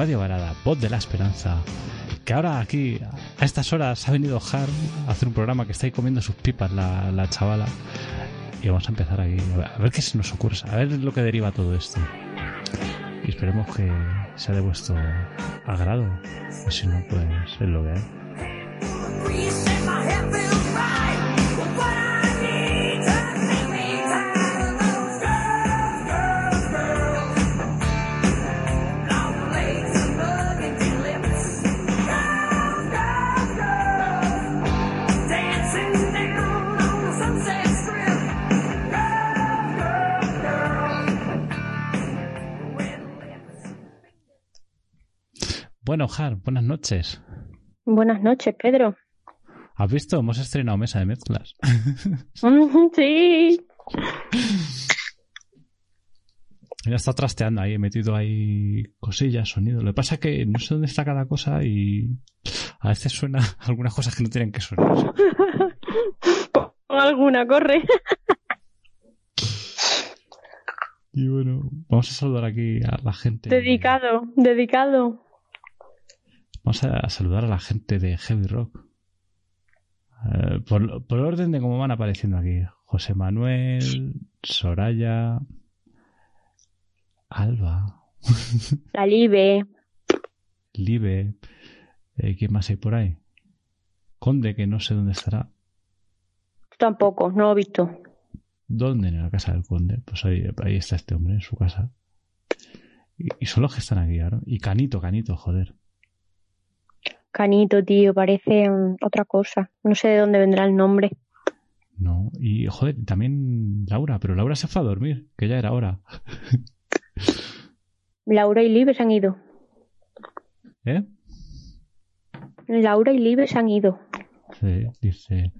Radio Varada, voz de la esperanza. Que ahora aquí, a estas horas, ha venido Har a hacer un programa que está ahí comiendo sus pipas la, la chavala. Y vamos a empezar aquí, a ver qué se nos ocurre, a ver lo que deriva todo esto. Y esperemos que sea de vuestro agrado. O si no, pues es lo que hay. Buenas noches. Buenas noches, Pedro. ¿Has visto? Hemos estrenado mesa de mezclas. sí. Ya está trasteando ahí, he metido ahí cosillas, sonido. Lo que pasa es que no sé dónde está cada cosa y a veces suena algunas cosas que no tienen que sonar. Pon alguna, corre. Y bueno, vamos a saludar aquí a la gente. Dedicado, dedicado. Vamos a saludar a la gente de Heavy Rock. Eh, por, por orden de cómo van apareciendo aquí. José Manuel, Soraya, Alba, La Libe. Libe. eh, ¿Quién más hay por ahí? Conde, que no sé dónde estará. Tampoco, no lo he visto. ¿Dónde? En la casa del conde. Pues ahí, ahí está este hombre, en su casa. Y, y son los que están aquí ahora. Y Canito, Canito, joder. Canito, tío, parece mm, otra cosa. No sé de dónde vendrá el nombre. No, y joder, también Laura, pero Laura se fue a dormir, que ya era hora. Laura y Libe se han ido. ¿Eh? Laura y Libe se han ido. Sí, dice.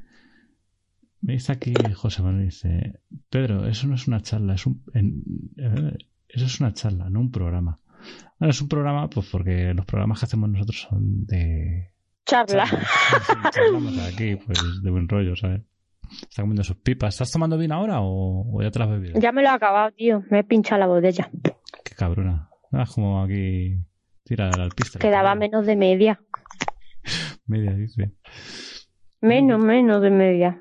Me dice aquí José Manuel, dice, Pedro, eso no es una charla, es un, en- eh, eso es una charla, no un programa. Bueno, es un programa, pues porque los programas que hacemos nosotros son de... Charla. Sí, charlamos aquí, pues de buen rollo, ¿sabes? Está comiendo sus pipas. ¿Estás tomando vino ahora o, o ya te las has bebido? Ya me lo he acabado, tío. Me he pinchado la botella. Qué cabrona. Ah, Es como aquí... Tira al alpiste. Quedaba menos de media. Media, dice. Menos, menos de media.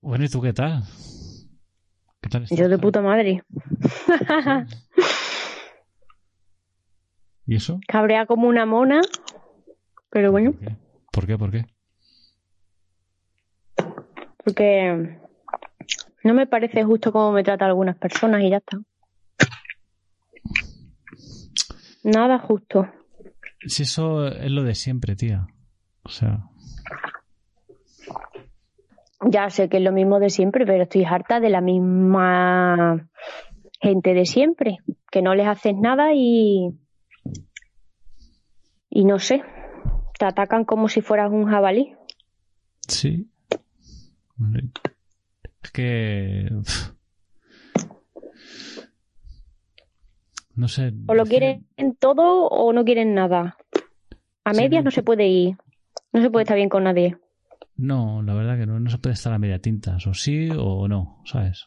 Bueno, ¿y tú qué tal? ¿Qué tal estás? Yo de puta madre. ¿Y eso? Cabrea como una mona. Pero bueno, ¿Por qué? ¿Por qué? porque no me parece justo cómo me trata algunas personas y ya está. Nada justo. Si eso es lo de siempre, tía. O sea, Ya sé que es lo mismo de siempre, pero estoy harta de la misma gente de siempre, que no les haces nada y y no sé, te atacan como si fueras un jabalí. sí. Es que... No sé. O lo quieren todo o no quieren nada. A medias no no se puede ir, no se puede estar bien con nadie. No, la verdad que no. No se puede estar a media tintas. O sí o no, ¿sabes?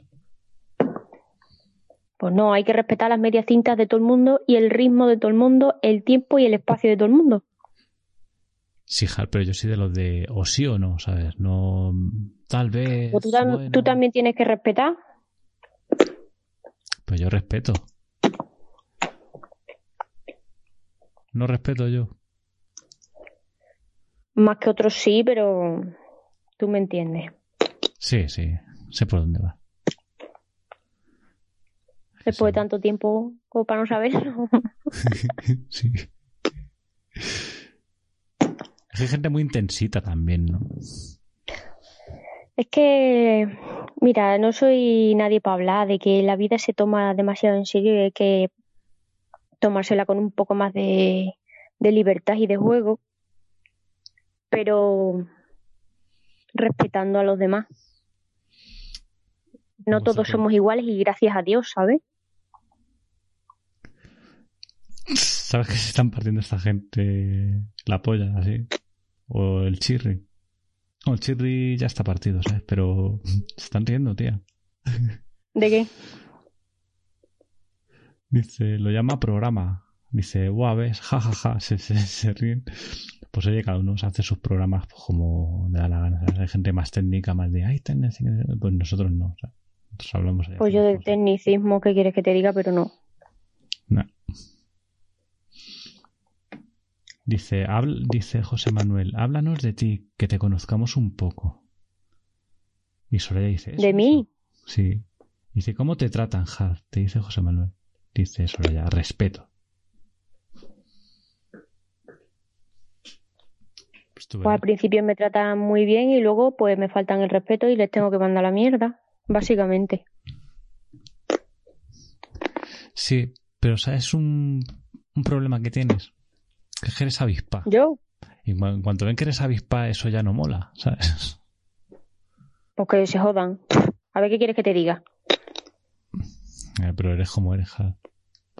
Pues no, hay que respetar las medias cintas de todo el mundo y el ritmo de todo el mundo, el tiempo y el espacio de todo el mundo. Sí, Jar, pero yo soy de los de o sí o no, ¿sabes? No... Tal vez... Pues tú, tam- bueno, tú también tienes que respetar. Pues yo respeto. No respeto yo. Más que otros sí, pero tú me entiendes. Sí, sí. Sé por dónde va. Después Sí. de tanto tiempo como para no saberlo. sí. Hay gente muy intensita también, ¿no? Es que, mira, no soy nadie para hablar de que la vida se toma demasiado en serio y hay que tomársela con un poco más de, de libertad y de juego, pero respetando a los demás. No todos somos iguales y gracias a Dios, ¿sabes? ¿Sabes que se están partiendo esta gente la polla, así? O el chirri. No, el chirri ya está partido, ¿sabes? Pero se están riendo, tía. ¿De qué? Dice, lo llama programa. Dice, guau, ves, jajaja, se, se, se ríen. Pues oye, cada uno se hace sus programas pues, como le da la gana. ¿sabes? Hay gente más técnica, más de, ay, técnica", pues nosotros no. o sea, nosotros hablamos ahí, Pues yo del tecnicismo, ¿qué quieres que te diga? Pero no. No. Dice, habl- dice José Manuel, háblanos de ti, que te conozcamos un poco. Y Soraya dice, "Eso, ¿De mí? eso". Sí. Dice, ¿cómo te tratan, Jad? Te dice José Manuel. Dice Soraya, respeto. Pues Pues al principio me tratan muy bien y luego pues me faltan el respeto y les tengo que mandar la mierda, básicamente. Sí, pero ¿sabes un, un problema que tienes? Que es que eres avispa. Yo, Y en cuanto ven que eres avispa, eso ya no mola, ¿sabes? pues que se jodan. A ver qué quieres que te diga. Eh, pero eres como eres, Jad.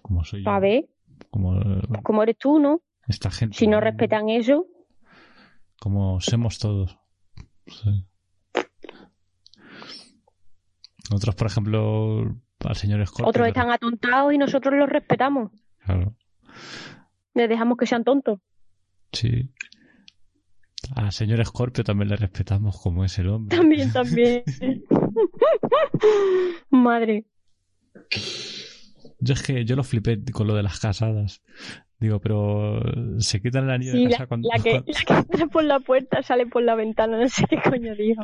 Como soy yo. A ver, Como como eres tú, ¿no? esta gente. Si no respetan eso, Como somos todos. Sí. Otros, por ejemplo, al señor Scorpio. otros están atontados y nosotros los respetamos. Claro, Les dejamos que sean tontos. sí. Al señor Scorpio también le respetamos como es el hombre. También, también. Madre. Yo es que yo lo flipé con lo de las casadas. Digo, pero se quitan el anillo Sí, de la, casa cuando. la que, la que entra por la puerta sale por la ventana, no sé qué coño digo.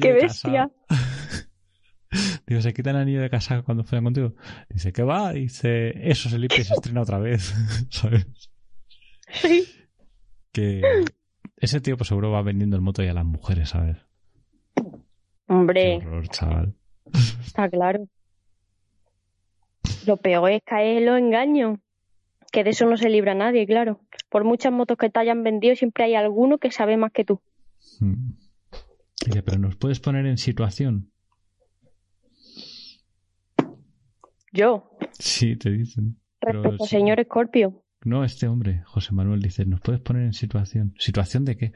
¡Qué de bestia! casa. Digo, se quitan el anillo de casa cuando fueron contigo. Dice, ¿qué va? Dice, eso se limpia y se estrena otra vez. ¿Sabes? Sí. Que ese tío, pues seguro va vendiendo el moto ya a las mujeres, ¿sabes? Qué Hombre, horror, chaval. está claro. Lo peor es caer en los engaños. Que de eso no se libra nadie, claro. Por muchas motos que te hayan vendido, siempre hay alguno que sabe más que tú. Mm. Dice, pero nos puedes poner en situación. Yo, Sí, te dicen. Respecto al señor Scorpio, No, este hombre, José Manuel, dice, ¿nos puedes poner en situación? ¿Situación de qué?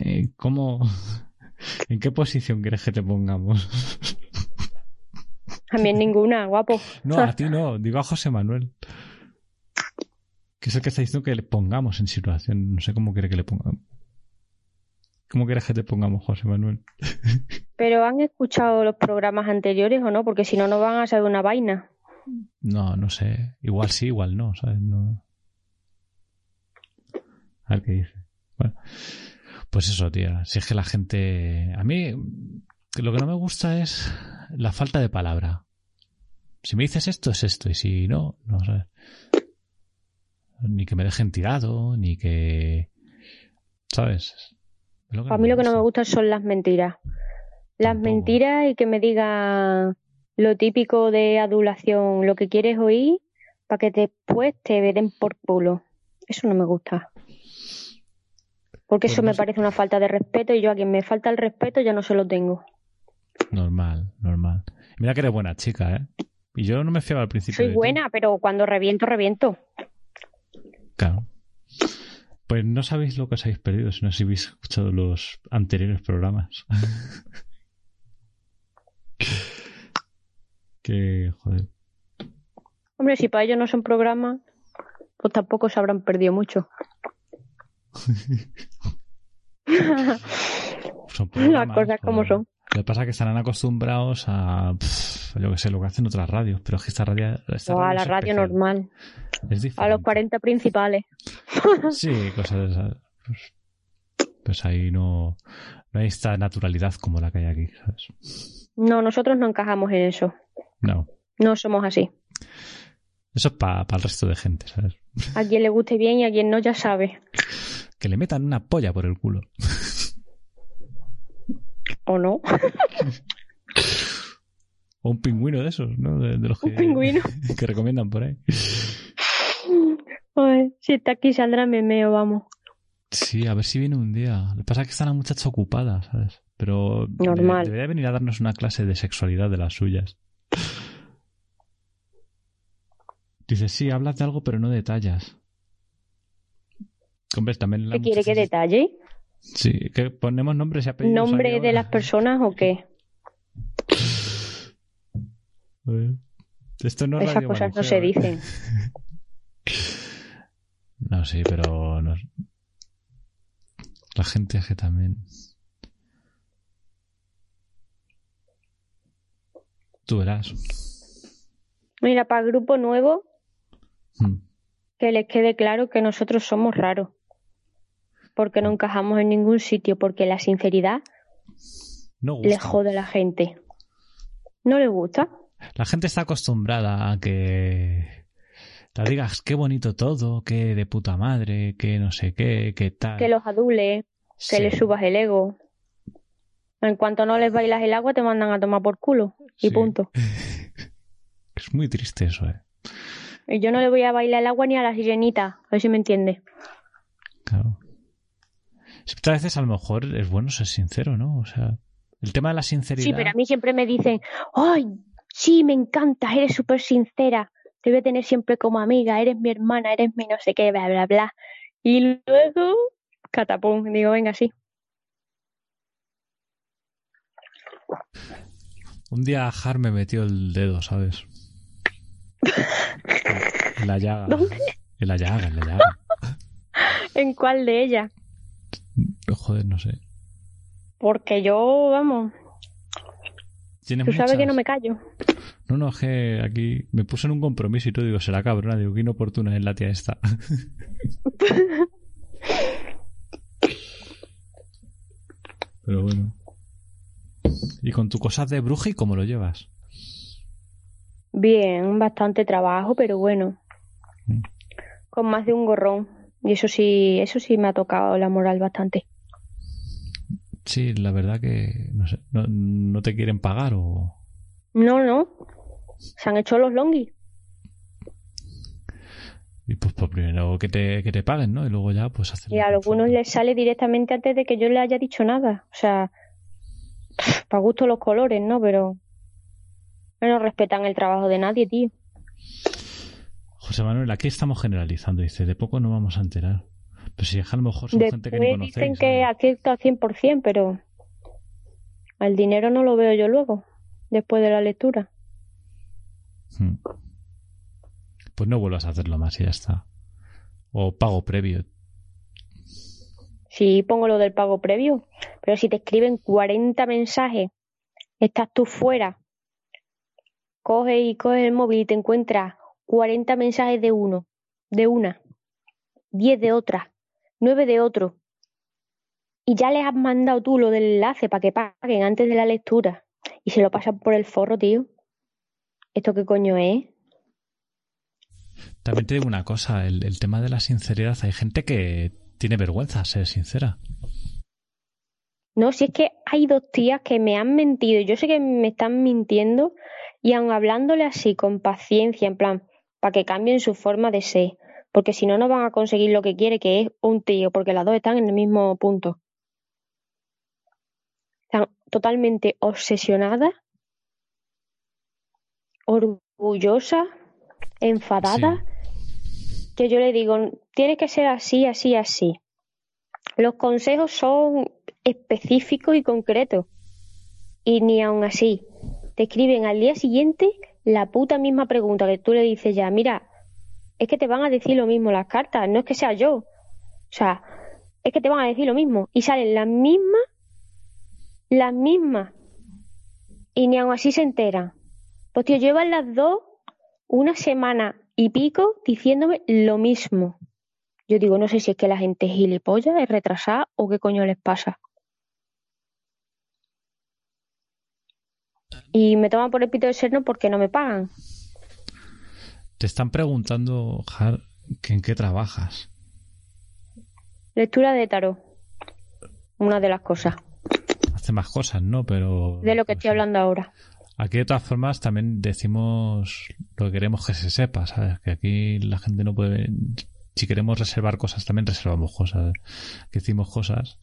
Eh, ¿Cómo? ¿En qué posición quieres que te pongamos? a mí en ninguna, guapo. No, a ti no, digo a José Manuel. Que es el que está diciendo que le pongamos en situación. No sé cómo quiere que le pongamos. ¿Cómo quieres que te pongamos, José Manuel? Pero han escuchado los programas anteriores o no, porque si no, no van a saber una vaina. No, no sé. Igual sí, igual no, ¿sabes? No. A ver qué dice. Bueno. Pues eso, tía. Si es que la gente. A mí, lo que no me gusta es la falta de palabra. Si me dices esto, es esto. Y si no, no, ¿sabes? Ni que me dejen tirado, ni que. ¿Sabes? Lo A mí lo que no me gusta son las mentiras. Las Tampoco. mentiras y que me digan lo típico de adulación, lo que quieres oír, para que después te den por culo. Eso no me gusta. Porque Pues eso no me sé. parece una falta de respeto y yo a quien me falta el respeto ya no se lo tengo. Normal, normal. Mira que eres buena chica, ¿eh? Y yo no me fiaba al principio. Soy buena, pero cuando reviento, reviento. Claro. Pues no sabéis lo que os habéis perdido si no os habéis escuchado los anteriores programas. que, joder. Hombre, si para ellos no son programas, pues tampoco se habrán perdido mucho. Son Las cosas como son. Lo que pasa es que estarán acostumbrados a, pff, yo que sé, lo que hacen otras radios, pero es que esta radio, esta O a radio la es radio especial, normal. Es A los 40 principales. Sí, cosas de esas. Pues, pues ahí no, no hay esta naturalidad como la que hay aquí, ¿sabes? No, nosotros no encajamos en eso. No. No somos así. Eso es para el resto de gente, ¿sabes? A quien le guste bien y a quien no, ya sabe. Que le metan una polla por el culo. ¿O no? O un pingüino de esos, ¿no? De, de los que, Un pingüino. que recomiendan por ahí. Si está aquí Sandra, me meo, vamos. Sí, a ver si viene un día. Lo que pasa es que está la muchacha ocupada, ¿sabes? Pero Normal. debería venir a darnos una clase de sexualidad de las suyas. Dice, sí, hablas de algo, pero no detallas. Hombre, también la ¿Qué quiere que detalle? Sí, que ponemos nombres y apellidos. ¿Nombre de las personas o qué? Esto no es Esas Radio cosas no se ¿eh? dicen. No, sí, pero no- la gente es que también. Tú verás. Mira, para el grupo nuevo, Mm. que les quede claro que nosotros somos raros. Porque no encajamos en ningún sitio, porque la sinceridad No le gusta. jode a la gente. ¿No le gusta? La gente está acostumbrada a que la digas qué bonito todo, que de puta madre, que no sé qué, que tal. Que los adule, que les subas el ego. En cuanto no les bailas el agua, te mandan a tomar por culo. Y sí. punto. Es muy triste eso, eh. Y yo no le voy a bailar el agua ni a la sirenita. A ver si me entiende. Claro. Es que a veces a lo mejor es bueno ser sincero, ¿no? O sea, el tema de la sinceridad. Sí, pero a mí siempre me dicen, ¡ay! Sí, me encanta, eres súper sincera. Te voy a tener siempre como amiga, eres mi hermana, eres mi no sé qué, bla, bla, bla. Y luego, catapum, digo, venga, sí. Un día Har me metió el dedo, ¿sabes? En la llaga. ¿Dónde? En la llaga, en la llaga. ¿En cuál de ellas? Joder, no sé. Porque yo, vamos, tú sabes que no me callo. No, no, es que aquí me puse en un compromiso y todo, digo, será cabrona, digo, qué inoportuna es la tía esta. Pero bueno. ¿Y con tu cosas de bruja y cómo lo llevas? Bien, bastante trabajo, pero bueno. Mm. Con más de un gorrón. Y eso sí, eso sí me ha tocado la moral bastante. Sí, la verdad que, no sé, no, no te quieren pagar o... No, no. Se han hecho los longis. Y pues, pues primero que te, que te paguen, ¿no? Y luego ya, pues hacer... Y a algunos les sale directamente antes de que yo le haya dicho nada. O sea, para gusto los colores, ¿no? Pero no respetan el trabajo de nadie, tío. José Manuel, aquí estamos generalizando, dice, de poco no vamos a enterar. Pero si es a lo mejor son gente que ni conocéis. dicen que ¿sabes? acierto al 100%, pero el dinero no lo veo yo luego, después de la lectura. Hmm. Pues no vuelvas a hacerlo más y ya está. O pago previo. Sí, pongo lo del pago previo, pero si te escriben 40 mensajes, estás tú fuera, coges y coges el móvil y te encuentras 40 mensajes de uno, de una, 10 de otra, 9 de otro, y ya les has mandado tú lo del enlace para que paguen antes de la lectura y se lo pasan por el forro, tío. ¿Esto qué coño es? También te digo una cosa, el, el tema de la sinceridad, hay gente que tiene vergüenza a ser sincera. No, si es que hay dos tías que me han mentido. Yo sé que me están mintiendo y aun hablándole así, con paciencia, en plan, para que cambien su forma de ser. Porque si no, no van a conseguir lo que quiere, que es un tío, porque las dos están en el mismo punto. Están totalmente obsesionadas, orgullosas, enfadadas, que yo le digo, tiene que ser así, así, así. Los consejos son específicos y concretos. Y ni aun así. Te escriben al día siguiente la puta misma pregunta que tú le dices ya, mira, es que te van a decir lo mismo las cartas, no es que sea yo. O sea, es que te van a decir lo mismo. Y salen las mismas, las mismas. Y ni aun así se enteran. Pues tío, llevan las dos una semana y pico diciéndome lo mismo. Yo digo, no sé si es que la gente es gilipollas, es retrasada o qué coño les pasa. Y me toman por el pito de serno porque no me pagan. Te están preguntando, Har, que en qué trabajas. Lectura de tarot. Una de las cosas. Hace más cosas, ¿no? Pero... De lo que pues, estoy hablando ahora. Aquí de todas formas también decimos lo que queremos que se sepa, ¿sabes? Que aquí la gente no puede... Si queremos reservar cosas, también reservamos cosas. Que decimos cosas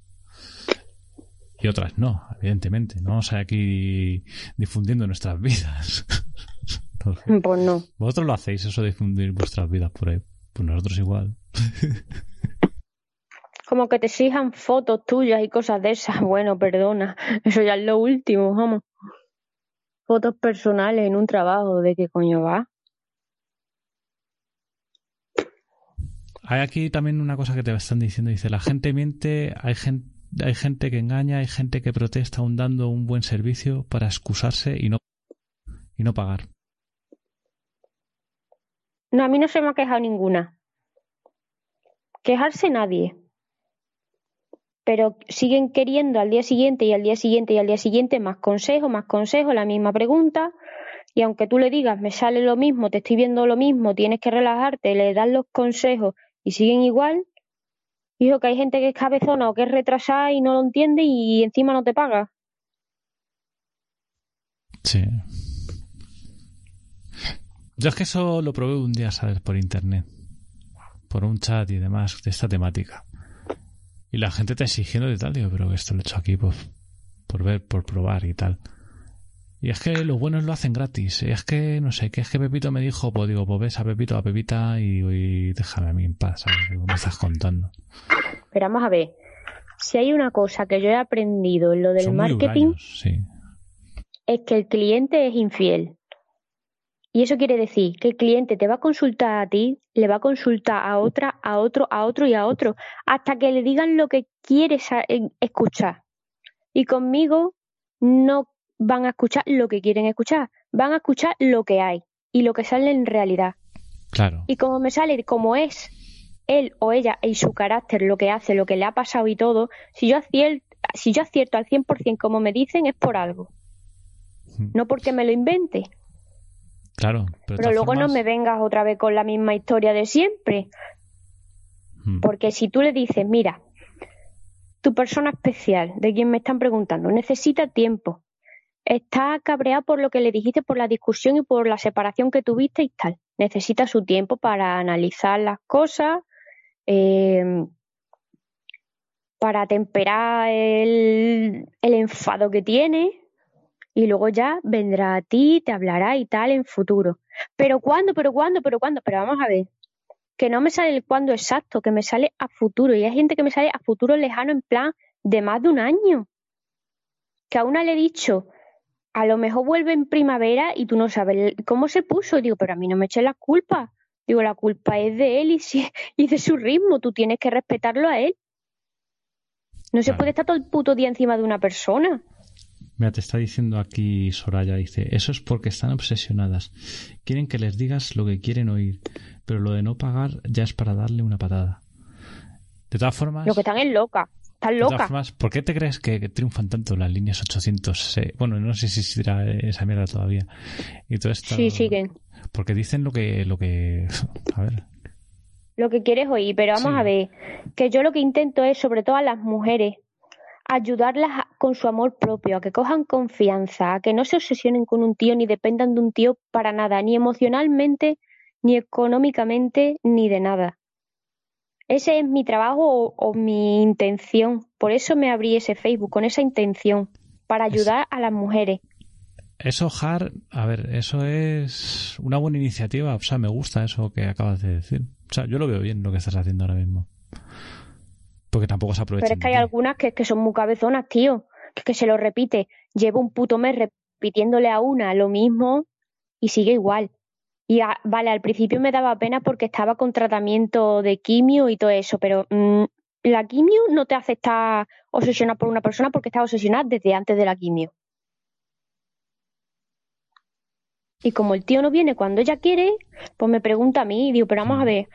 y otras no, evidentemente. No vamos a ir aquí difundiendo nuestras vidas. Entonces, Pues no. Vosotros lo hacéis, eso de difundir vuestras vidas por ahí. Pues nosotros igual. Como que te exijan fotos tuyas y cosas de esas. Bueno, perdona. Eso ya es lo último, vamos. fotos personales en un trabajo, ¿de qué coño va? Hay aquí también una cosa que te están diciendo, dice, la gente miente, hay gente, hay gente que engaña, hay gente que protesta aún dando un buen servicio para excusarse y no, y no pagar. No, a mí no se me ha quejado ninguna. Quejarse nadie. Pero siguen queriendo al día siguiente y al día siguiente y al día siguiente más consejos, más consejos, la misma pregunta. Y aunque tú le digas, me sale lo mismo, te estoy viendo lo mismo, tienes que relajarte, le das los consejos y siguen igual, dijo que hay gente que es cabezona o que es retrasada y no lo entiende y encima no te paga. Sí. Yo es que eso lo probé un día, ¿sabes? Por internet. Por un chat y demás de esta temática. Y la gente te exigiendo y tal. Digo, pero esto lo he hecho aquí por, por ver, por probar y tal. Y es que los buenos lo hacen gratis. Y es que, no sé, que es que Pepito me dijo, pues digo, pues ves a Pepito, a Pepita y, déjame a mí en paz, ¿sabes? me estás contando. Pero vamos a ver. Si hay una cosa que yo he aprendido en lo del marketing, es que el cliente es infiel. Y eso quiere decir que el cliente te va a consultar a ti, le va a consultar a otra, a otro, a otro y a otro, hasta que le digan lo que quieres escuchar. Y conmigo no van a escuchar lo que quieren escuchar, van a escuchar lo que hay y lo que sale en realidad. Claro. Y como me sale como es él o ella y su carácter, lo que hace, lo que le ha pasado y todo, si yo acierto, si yo acierto al 100% como me dicen es por algo. No porque me lo invente. Claro. Pero, luego no me vengas otra vez con la misma historia de siempre. Hmm. Porque si tú le dices, mira, tu persona especial, de quien me están preguntando, necesita tiempo, Está cabreado por lo que le dijiste, por la discusión y por la separación que tuviste y tal. Necesita su tiempo para analizar las cosas, eh, para temperar el, el enfado que tiene y luego ya vendrá a ti, te hablará y tal en futuro. Pero cuándo, pero cuándo, pero cuándo, pero vamos a ver, que no me sale el cuándo exacto, que me sale a futuro y hay gente que me sale a futuro lejano en plan de más de un año. Que a una le he dicho, a lo mejor vuelve en primavera y tú no sabes cómo se puso. Digo, pero a mí no me eches la culpa. Digo, la culpa es de él y, y de su ritmo. Tú tienes que respetarlo a él. No se puede estar todo el puto día encima de una persona. Mira, te está diciendo aquí Soraya, dice, eso es porque están obsesionadas. Quieren que les digas lo que quieren oír, pero lo de no pagar ya es para darle una patada. De todas formas... Lo que están es loca. Estás loca. ¿por qué te crees que, triunfan tanto las líneas 800? bueno, no sé si existirá esa mierda todavía. Y todo esto, sí, siguen. Porque dicen lo que, lo que, a ver. Lo que quieres oír, pero vamos a ver, que yo lo que intento es, sobre todo a las mujeres, ayudarlas con su amor propio, a que cojan confianza, a que no se obsesionen con un tío ni dependan de un tío para nada, ni emocionalmente, ni económicamente, ni de nada. Ese es mi trabajo o, mi intención. Por eso me abrí ese Facebook, con esa intención, para ayudar a las mujeres. Eso, Har, a ver, eso es una buena iniciativa. O sea, me gusta eso que acabas de decir. O sea, yo lo veo bien lo que estás haciendo ahora mismo. Porque tampoco se aprovecha. Pero es que hay algunas que, que son muy cabezonas, tío. Que, se lo repite. Llevo un puto mes repitiéndole a una lo mismo y sigue igual. Y vale, al principio me daba pena porque estaba con tratamiento de quimio y todo eso, pero mm, la quimio no te hace estar obsesionada por una persona porque estás obsesionada desde antes de la quimio. Y como el tío no viene cuando ella quiere, pues me pregunta a mí y digo, pero vamos a ver,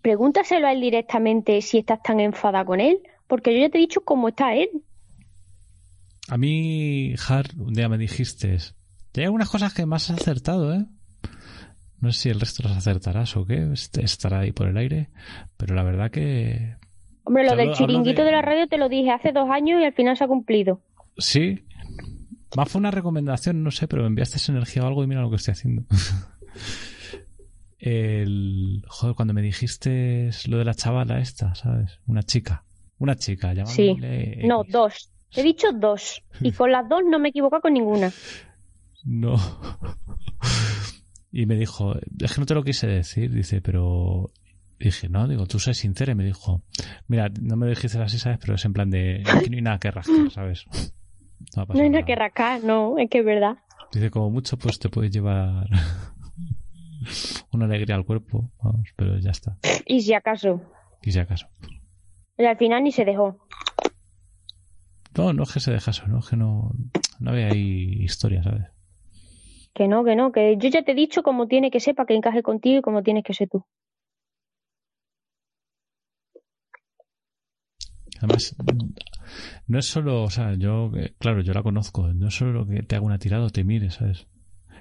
pregúntaselo a él directamente si estás tan enfada con él, porque yo ya te he dicho cómo está él. A mí, Har, un día me dijiste, hay algunas cosas que más has acertado, ¿eh? No sé si el resto los acertarás o qué, estará ahí por el aire, pero la verdad que... Hombre, lo del chiringuito de... la radio te lo dije hace dos años y al final se ha cumplido. Sí. Más fue una recomendación, no sé, pero me enviaste esa energía o algo y mira lo que estoy haciendo. el... Joder, cuando me dijiste lo de la chavala esta, ¿sabes? Una chica. Una chica, llamándole... Sí. No, dos. He dicho dos. Y con las dos no me equivoco con ninguna. No. Y me dijo, es que no te lo quise decir, dice, pero dije, no, digo, tú sé sincera. Y me dijo, mira, no me lo dijiste así, ¿sabes? Pero es en plan de, aquí no hay nada que rascar, ¿sabes? No, hay nada, que rascar, no, es que es verdad. Dice, como mucho, pues te puedes llevar una alegría al cuerpo, vamos, pero ya está. Y si acaso. Y si acaso. Y al final ni se dejó. No, no es que se dejase, no es que no, no había ahí historia, ¿sabes? Que no, que no, que yo ya te he dicho cómo tiene que ser para que encaje contigo y cómo tienes que ser tú. Además, no es solo, o sea, yo, eh, claro, yo la conozco, no es solo que te haga una tirada o te mire, ¿sabes?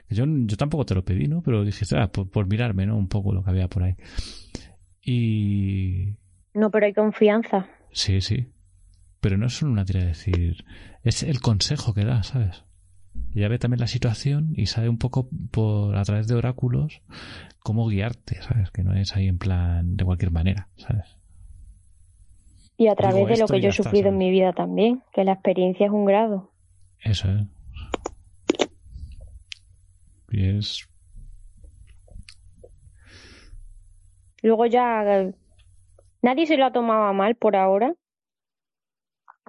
Yo, yo tampoco te lo pedí, ¿no? Pero dijiste, ah, por, por mirarme, ¿no? Un poco lo que había por ahí. Y... No, pero hay confianza. Sí, sí. Pero no es solo una tirada, es decir, es el consejo que da, ¿sabes? Ella ve también la situación y sabe un poco por a través de oráculos cómo guiarte, ¿sabes? Que no es ahí en plan de cualquier manera, ¿sabes? Y a través Digo de lo que yo he ya está, sufrido en mi vida también, que la experiencia es un grado. Eso es. Y es... Luego ya eh, nadie se lo ha tomado a mal por ahora.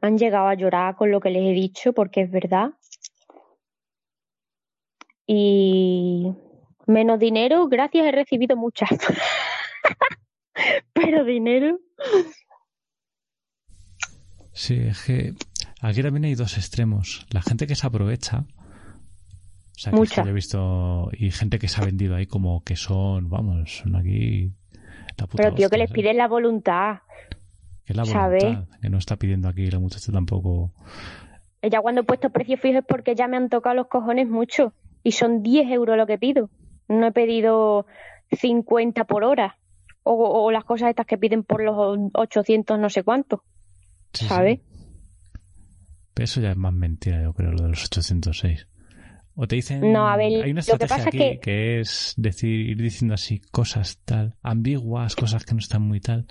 Han llegado a llorar con lo que les he dicho porque es verdad. Y menos dinero, gracias, he recibido muchas. Pero dinero, Sí, es que aquí también hay dos extremos. La gente que se aprovecha, o sea, que yo he visto, y gente que se ha vendido ahí como que son, vamos, son aquí la puta pero tío, que les piden la voluntad. Que es la voluntad, que no está pidiendo aquí la muchacha tampoco. Ya cuando he puesto precios fijos es porque ya me han tocado los cojones mucho. Y son 10 euros lo que pido. No he pedido 50 por hora. O, o las cosas estas que piden por los 800 no sé cuánto. Sí, sí. ¿Sabes? Pero eso ya es más mentira, yo creo, lo de los 806. O te dicen. No, a ver, hay una lo que estrategia pasa es aquí que- que es decir, ir diciendo así cosas tal, ambiguas, cosas que no están muy tal.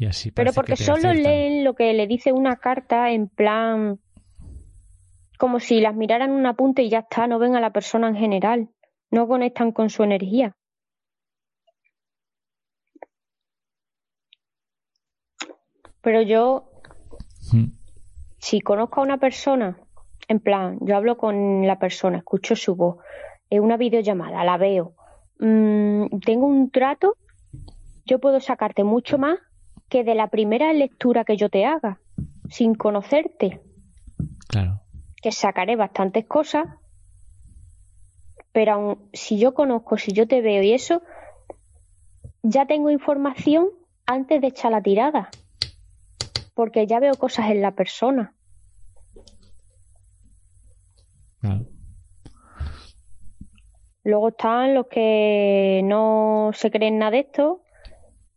Y así Pero porque solo aciertan. leen lo que le dice una carta en plan. Como si las miraran un apunte y ya está, no ven a la persona en general. No conectan con su energía. Pero yo Mm. si conozco a una persona, en plan, yo hablo con la persona, escucho su voz, en una videollamada, la veo, mm, tengo un trato, yo puedo sacarte mucho más que de la primera lectura que yo te haga, sin conocerte, Claro. que sacaré bastantes cosas, pero aun si yo conozco, si yo te veo y eso, ya tengo información antes de echar la tirada, porque ya veo cosas en la persona. Claro. Luego están los que no se creen nada de esto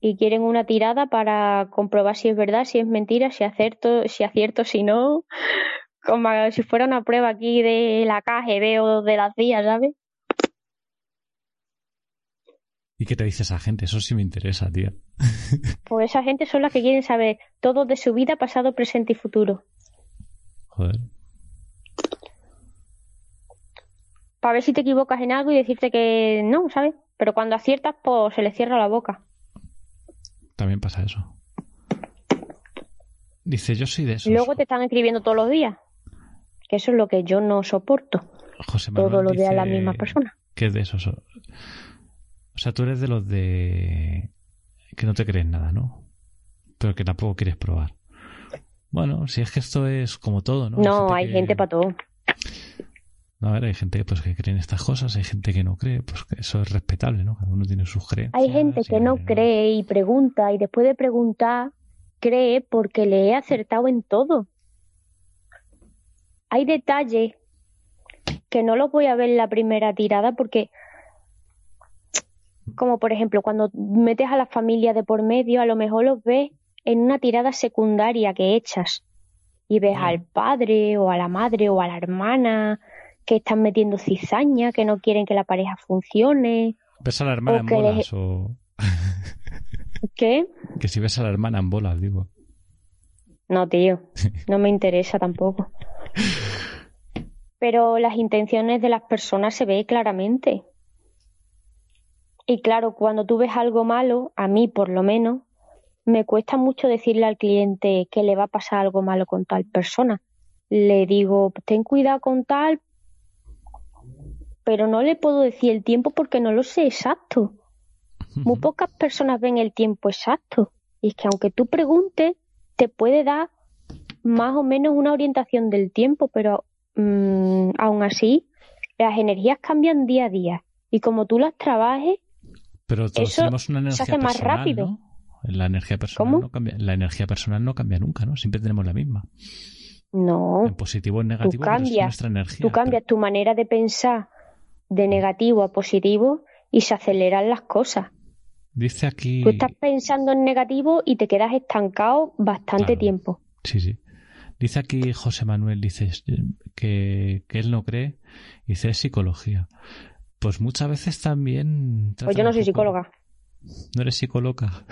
y quieren una tirada para comprobar si es verdad, si es mentira, si acierto, si acierto, si no, como si fuera una prueba aquí de la KGB o de las días, ¿sabes? ¿Y qué te dice esa gente? Eso sí me interesa, tío. Pues esa gente son las que quieren saber todo de su vida, pasado, presente y futuro, Joder. para ver si te equivocas en algo y decirte que no, ¿sabes? Pero cuando aciertas, pues se le cierra la boca. También pasa eso. Dice, yo soy de esos. Y luego te están escribiendo todos los días, que eso es lo que yo no soporto, José Manuel todos los días dice las mismas personas. Que es de esos. O sea, tú eres de los de... Que no te crees nada, ¿no? Pero que tampoco quieres probar. Bueno, si es que esto es como todo, ¿no? No, hay que- gente para todo. No, a ver, hay gente pues, que cree en estas cosas, hay gente que no cree, pues que eso es respetable, ¿no? Cada uno tiene sus creencias. Hay gente que no cree y pregunta y después de preguntar cree porque le he acertado en todo. Hay detalles que no los voy a ver en la primera tirada porque, como por ejemplo, cuando metes a la familia de por medio, a lo mejor los ves en una tirada secundaria que echas y ves al padre o a la madre o a la hermana que están metiendo cizaña, que no quieren que la pareja funcione. ¿Ves a la hermana en bolas o...? ¿Qué? Que si ves a la hermana en bolas, digo. No, tío, no me interesa tampoco. Pero las intenciones de las personas se ve claramente. Y claro, cuando tú ves algo malo, a mí por lo menos, me cuesta mucho decirle al cliente que le va a pasar algo malo con tal persona. Le digo, ten cuidado con tal, pero no le puedo decir el tiempo porque no lo sé exacto. Muy pocas personas ven el tiempo exacto. Y es que aunque tú preguntes, te puede dar más o menos una orientación del tiempo, pero mm, aún así, las energías cambian día a día. Y como tú las trabajes, pero todos tenemos una energía se hace más rápido. ¿no? La energía personal ¿Cómo? no cambia. La energía personal no cambia nunca, ¿no? Siempre tenemos la misma. No, En positivo o en negativo, es cambias, nuestra energía. tú cambias tu manera de pensar de negativo a positivo y se aceleran las cosas. Dice aquí. Tú estás pensando en negativo y te quedas estancado bastante Claro. tiempo. Sí, sí. Dice aquí José Manuel, dice que, que él no cree, dice es psicología. Pues muchas veces también. Pues yo no soy poco- psicóloga. No eres psicóloga.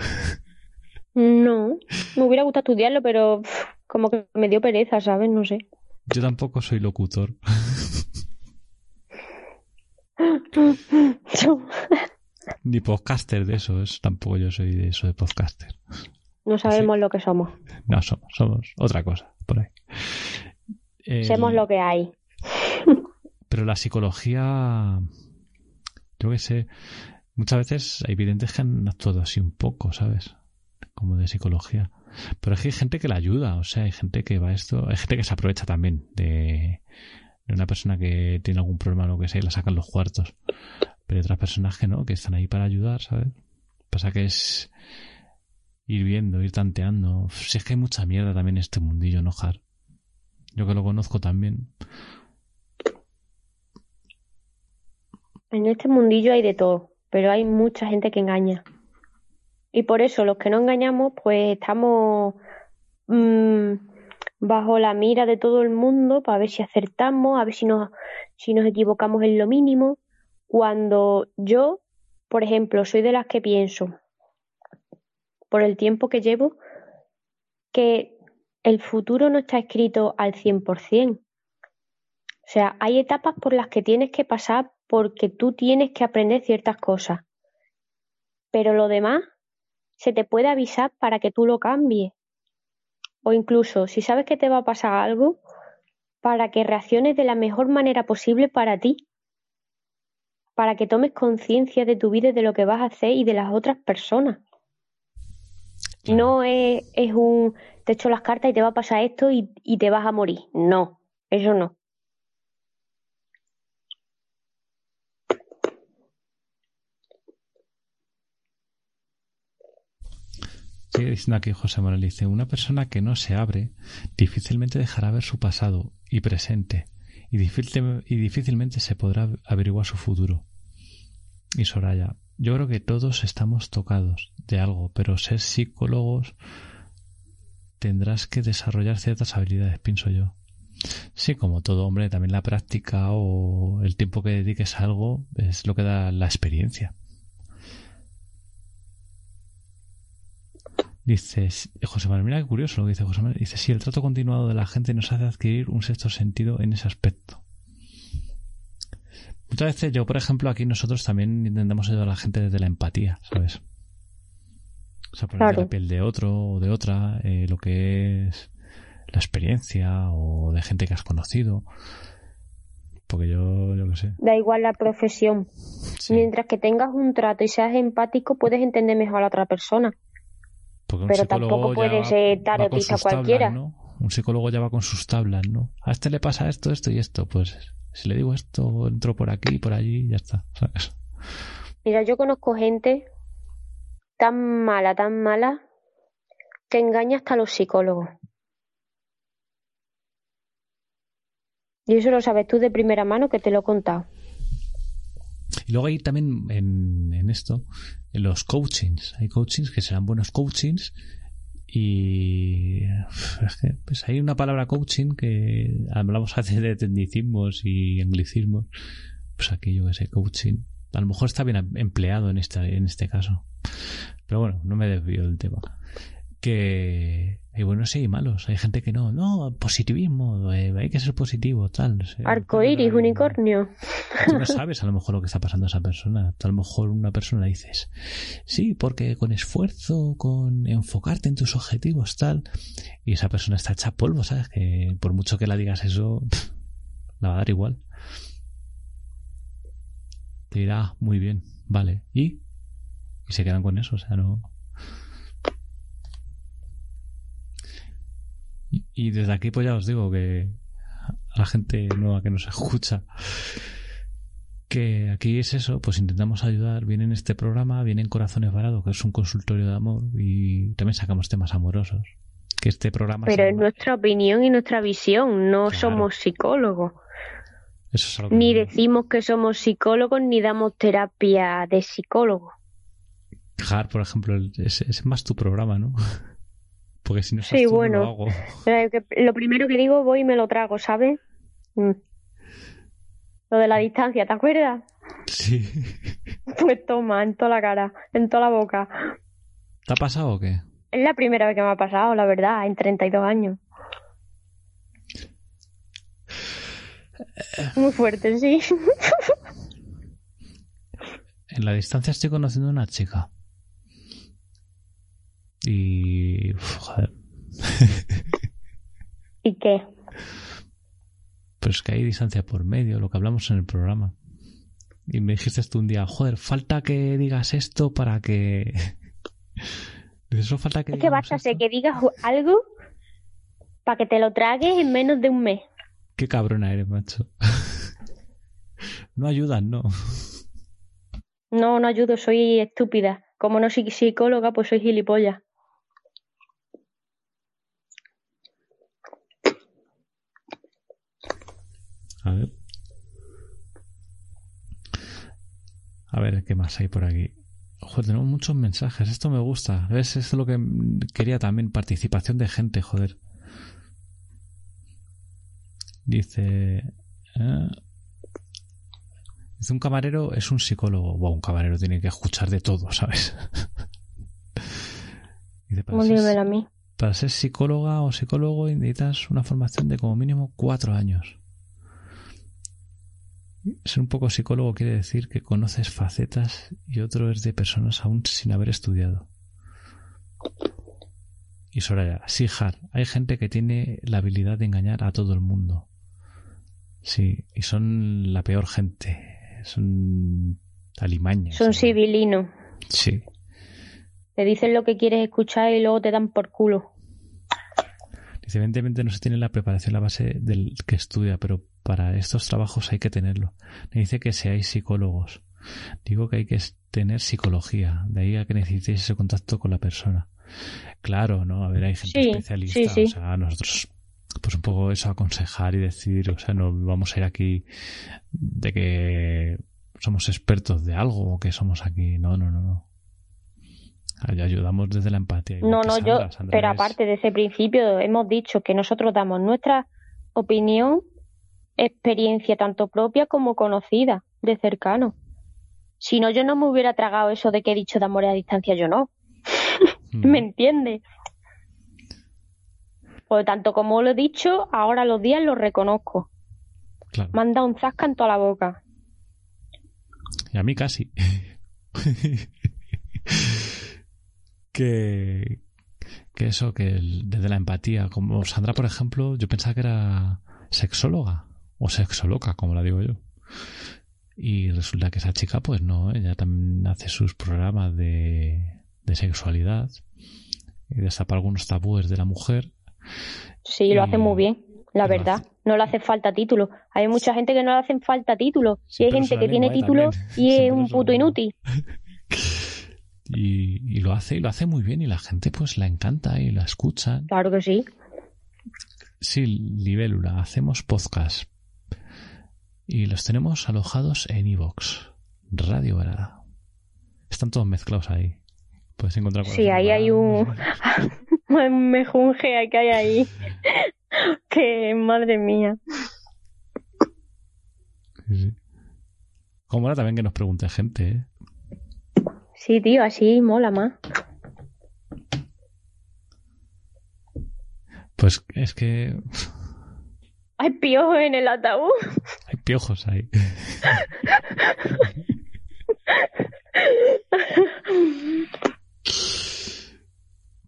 No, me hubiera gustado estudiarlo, pero como que me dio pereza, ¿sabes? No sé. Yo tampoco soy locutor. Ni podcaster de eso, es tampoco yo soy de eso de podcaster. No sabemos lo que somos. No somos, somos otra cosa por ahí. El- Somos lo que hay. Pero la psicología, yo que sé, muchas veces hay videntes que han actuado así un poco, ¿sabes? Como de psicología. Pero es que hay gente que la ayuda, o sea, hay gente que va a esto, hay gente que se aprovecha también de una persona que tiene algún problema o lo que sea y la sacan los cuartos. Pero hay otras personas que no, que están ahí para ayudar, ¿sabes? Pasa que es ir viendo, ir tanteando. Si es que hay mucha mierda también en este mundillo, ¿no, Jar? Yo que lo conozco también. En este mundillo hay de todo, pero hay mucha gente que engaña. Y por eso los que no engañamos, pues estamos mm, bajo la mira de todo el mundo para ver si acertamos, a ver si nos, si nos equivocamos en lo mínimo. Cuando yo, por ejemplo, soy de las que pienso, por el tiempo que llevo, que el futuro no está escrito al 100%. O sea, hay etapas por las que tienes que pasar porque tú tienes que aprender ciertas cosas. Pero lo demás se te puede avisar para que tú lo cambies. O incluso, si sabes que te va a pasar algo, para que reacciones de la mejor manera posible para ti. Para que tomes conciencia de tu vida y de lo que vas a hacer y de las otras personas. Claro. No es, es un te echo las cartas y te va a pasar esto y, y te vas a morir. No, eso no. Sigue diciendo aquí José Manuel, dice, una persona que no se abre difícilmente dejará ver su pasado y presente y, difícil- y difícilmente se podrá averiguar su futuro. Y Soraya, yo creo que todos estamos tocados de algo, pero ser psicólogos tendrás que desarrollar ciertas habilidades, pienso yo. Sí, como todo hombre, también la práctica o el tiempo que dediques a algo es lo que da la experiencia. Dice, José Manuel, mira qué curioso lo que dice José Manuel. Dice, sí, el trato continuado de la gente nos hace adquirir un sexto sentido en ese aspecto. Muchas veces yo, por ejemplo, aquí nosotros también intentamos ayudar a la gente desde la empatía, ¿sabes? O sea, poner Claro. la piel de otro o de otra, eh, lo que es la experiencia o de gente que has conocido. Porque yo, yo qué sé. Da igual la profesión. sí. Mientras que tengas un trato y seas empático, puedes entender mejor a la otra persona. Porque un Pero tampoco puede ser sus tablas, cualquiera. ¿no? Un psicólogo ya va con sus tablas, ¿no? A este le pasa esto, esto y esto. Pues si le digo esto, entro por aquí, por allí, y ya está. ¿sabes? Mira, yo conozco gente tan mala, tan mala, que engaña hasta a los psicólogos. Y eso lo sabes tú de primera mano que te lo he contado. Y luego hay también en, en esto, los coachings. Hay coachings que serán buenos coachings y pues hay una palabra coaching que hablamos hace de tecnicismos y anglicismos. Pues aquí yo que sé, coaching. A lo mejor está bien empleado en esta, en este caso. Pero bueno, no me desvío del tema. Que hay buenos y malos. Hay gente que no, no, positivismo, eh, hay que ser positivo, tal. Arcoíris, unicornio. Tú no sabes a lo mejor lo que está pasando a esa persona. Tú a lo mejor una persona dices, sí, porque con esfuerzo, con enfocarte en tus objetivos, tal. Y esa persona está hecha polvo, ¿sabes? Que por mucho que la digas eso, pff, la va a dar igual. te dirá, "Ah, muy bien, vale. ¿Y? Y se quedan con eso, o sea, no. Y, y desde aquí, pues ya os digo que a la gente nueva que nos escucha, que aquí es eso, pues intentamos ayudar. Viene en este programa, viene en Corazones Varados, que es un consultorio de amor, y también sacamos temas amorosos. Que este programa. Pero es nuestra opinión y nuestra visión, no Claro. somos psicólogos. Eso es algo que- Ni decimos que somos psicólogos ni damos terapia de psicólogo. Jar, por ejemplo, es, es más tu programa, ¿no? Porque si no Sí, no bueno. lo hago. Eh, que Lo primero que digo, voy y me lo trago, ¿sabes? Mm. Lo de la distancia, ¿te acuerdas? Sí. Pues toma, en toda la cara, en toda la boca. ¿Te ha pasado o qué? Es la primera vez que me ha pasado, la verdad, en 32 años. Muy fuerte, sí. En la distancia estoy conociendo a una chica. Y. uf, joder. ¿Y qué? Pero es que hay distancia por medio, lo que hablamos en el programa. Y me dijiste tú un día, joder, falta que digas esto para que. "Solo falta que Es que basta ser esto". que digas algo para que te lo tragues en menos de un mes. Qué cabrona eres, macho. no ayudan, no. No, no ayudo, soy estúpida. Como no soy psicóloga, pues soy gilipollas. A ver. A ver, ¿qué más hay por aquí? Joder, tenemos muchos mensajes. Esto me gusta. ¿Ves? Esto es lo que quería también. Participación de gente, joder. Dice... eh, Dice, un camarero es un psicólogo. Bueno, un camarero tiene que escuchar de todo, ¿sabes? Dice, para ser- a mí. para ser psicóloga o psicólogo necesitas una formación de como mínimo cuatro años. Ser un poco psicólogo quiere decir que conoces facetas y otro es de personas aún sin haber estudiado. Y Soraya, sí, Har, hay gente que tiene la habilidad de engañar a todo el mundo. Sí, y son la peor gente. Son alimañas. Son ¿no? civilinos. Sí. Te dicen lo que quieres escuchar y luego te dan por culo. Dice, evidentemente no se tiene la preparación, la base del que estudia, pero para estos trabajos hay que tenerlo. Me dice que seáis psicólogos. Digo que hay que tener psicología, de ahí a que necesitéis ese contacto con la persona. Claro, ¿no? A ver, hay gente Sí, especialista, sí, sí. o sea, nosotros, pues un poco eso, aconsejar y decir, o sea, no vamos a ir aquí de que somos expertos de algo o que somos aquí, no, no, no, no. Ay- Ayudamos desde la empatía. No, no, yo. Sandra pero es- aparte de ese principio, hemos dicho que nosotros damos nuestra opinión, experiencia tanto propia como conocida, de cercano. Si no, yo no me hubiera tragado eso de que he dicho de amor a distancia, yo no. Mm. ¿Me entiendes? Por lo tanto, como lo he dicho, ahora los días los reconozco. Claro. Me han dado un zasca en toda la boca. Y a mí casi. que, que eso, que el- desde la empatía, como Sandra, por ejemplo, yo pensaba que era sexóloga o sexoloca, como la digo yo. Y resulta que esa chica, pues no, ella también hace sus programas de, de sexualidad y destapa algunos tabúes de la mujer. Sí, lo hace muy bien, la verdad. hace. No le hace falta título. Hay mucha gente que no le hacen falta título. Sí, y hay gente que tiene título También. y es Siempre un es puto inútil. Y, y lo hace, y lo hace muy bien, y la gente pues la encanta y la escucha. Claro que sí. Sí, Libélula, hacemos podcast. Y los tenemos alojados en iVox, Radio Varada. Están todos mezclados ahí. Puedes encontrar Sí, ahí hay un- Un mejunje que hay ahí. que madre mía. Sí, sí. Como ahora también que nos pregunte gente, ¿eh? Sí, tío, así mola más. Pues es que Hay piojos en el ataúd. hay piojos ahí.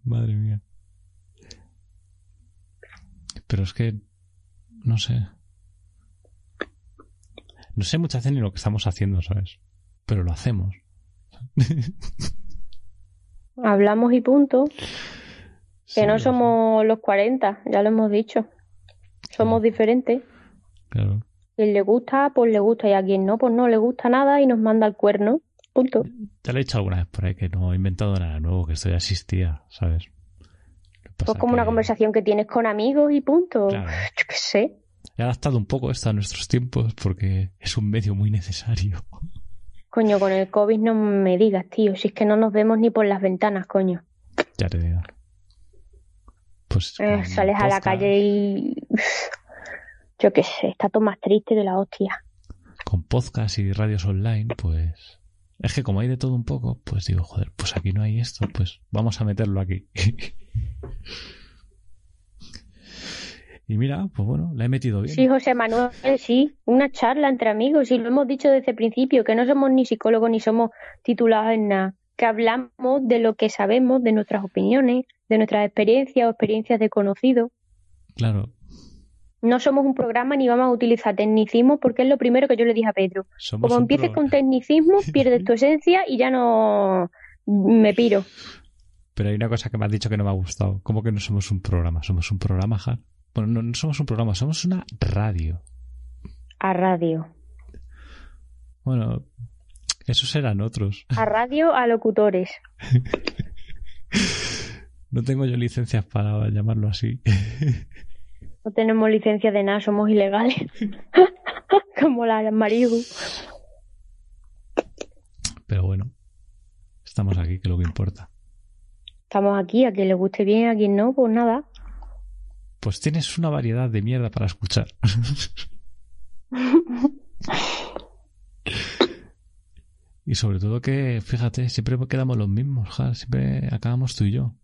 Madre mía. Pero es que no sé. No sé muchas veces ni lo que estamos haciendo, ¿sabes? pero lo hacemos. Hablamos y punto. Que no somos los 40, ya lo hemos dicho. Somos diferentes. Claro. Quien le gusta, pues le gusta. Y a quien no, pues no le gusta nada y nos manda el cuerno. Punto. Ya le he dicho alguna vez por ahí que no he inventado nada nuevo, que esto ya existía, ¿sabes? Pues como una conversación que tienes con amigos y punto. Yo qué sé. He adaptado un poco esto a nuestros tiempos porque es un medio muy necesario. Coño, con el COVID no me digas, tío. Si es que no nos vemos ni por las ventanas, coño. Ya te digo. Pues. Eh, sales a la calle y. Yo qué sé, está todo más triste que la hostia. Con podcast y radios online, pues. Es que como hay de todo un poco, pues digo, joder, pues aquí no hay esto, pues vamos a meterlo aquí. y mira, pues bueno, la he metido bien. Sí, José Manuel, sí, una charla entre amigos, y lo hemos dicho desde el principio, que no somos ni psicólogos ni somos titulados en nada, que hablamos de lo que sabemos, de nuestras opiniones, de nuestras experiencias o experiencias de conocidos. Claro, no somos un programa ni vamos a utilizar tecnicismo porque es lo primero que yo le dije a Pedro. Como empieces con tecnicismo, pierdes tu esencia y ya no me piro. Pero hay una cosa que me has dicho que no me ha gustado. ¿Cómo que no somos un programa? Somos un programa, ja. Bueno, no, somos un programa, somos una radio. A radio. Bueno, esos eran otros. A radio, a locutores. no tengo yo licencias para llamarlo así. No tenemos licencia de nada, somos ilegales. Como la Marihu. Pero bueno, estamos aquí, que es lo que importa. Estamos aquí, a quien le guste bien, a quien no, pues nada. Pues tienes una variedad de mierda para escuchar. Y sobre todo que, fíjate, siempre quedamos los mismos, siempre acabamos tú y yo.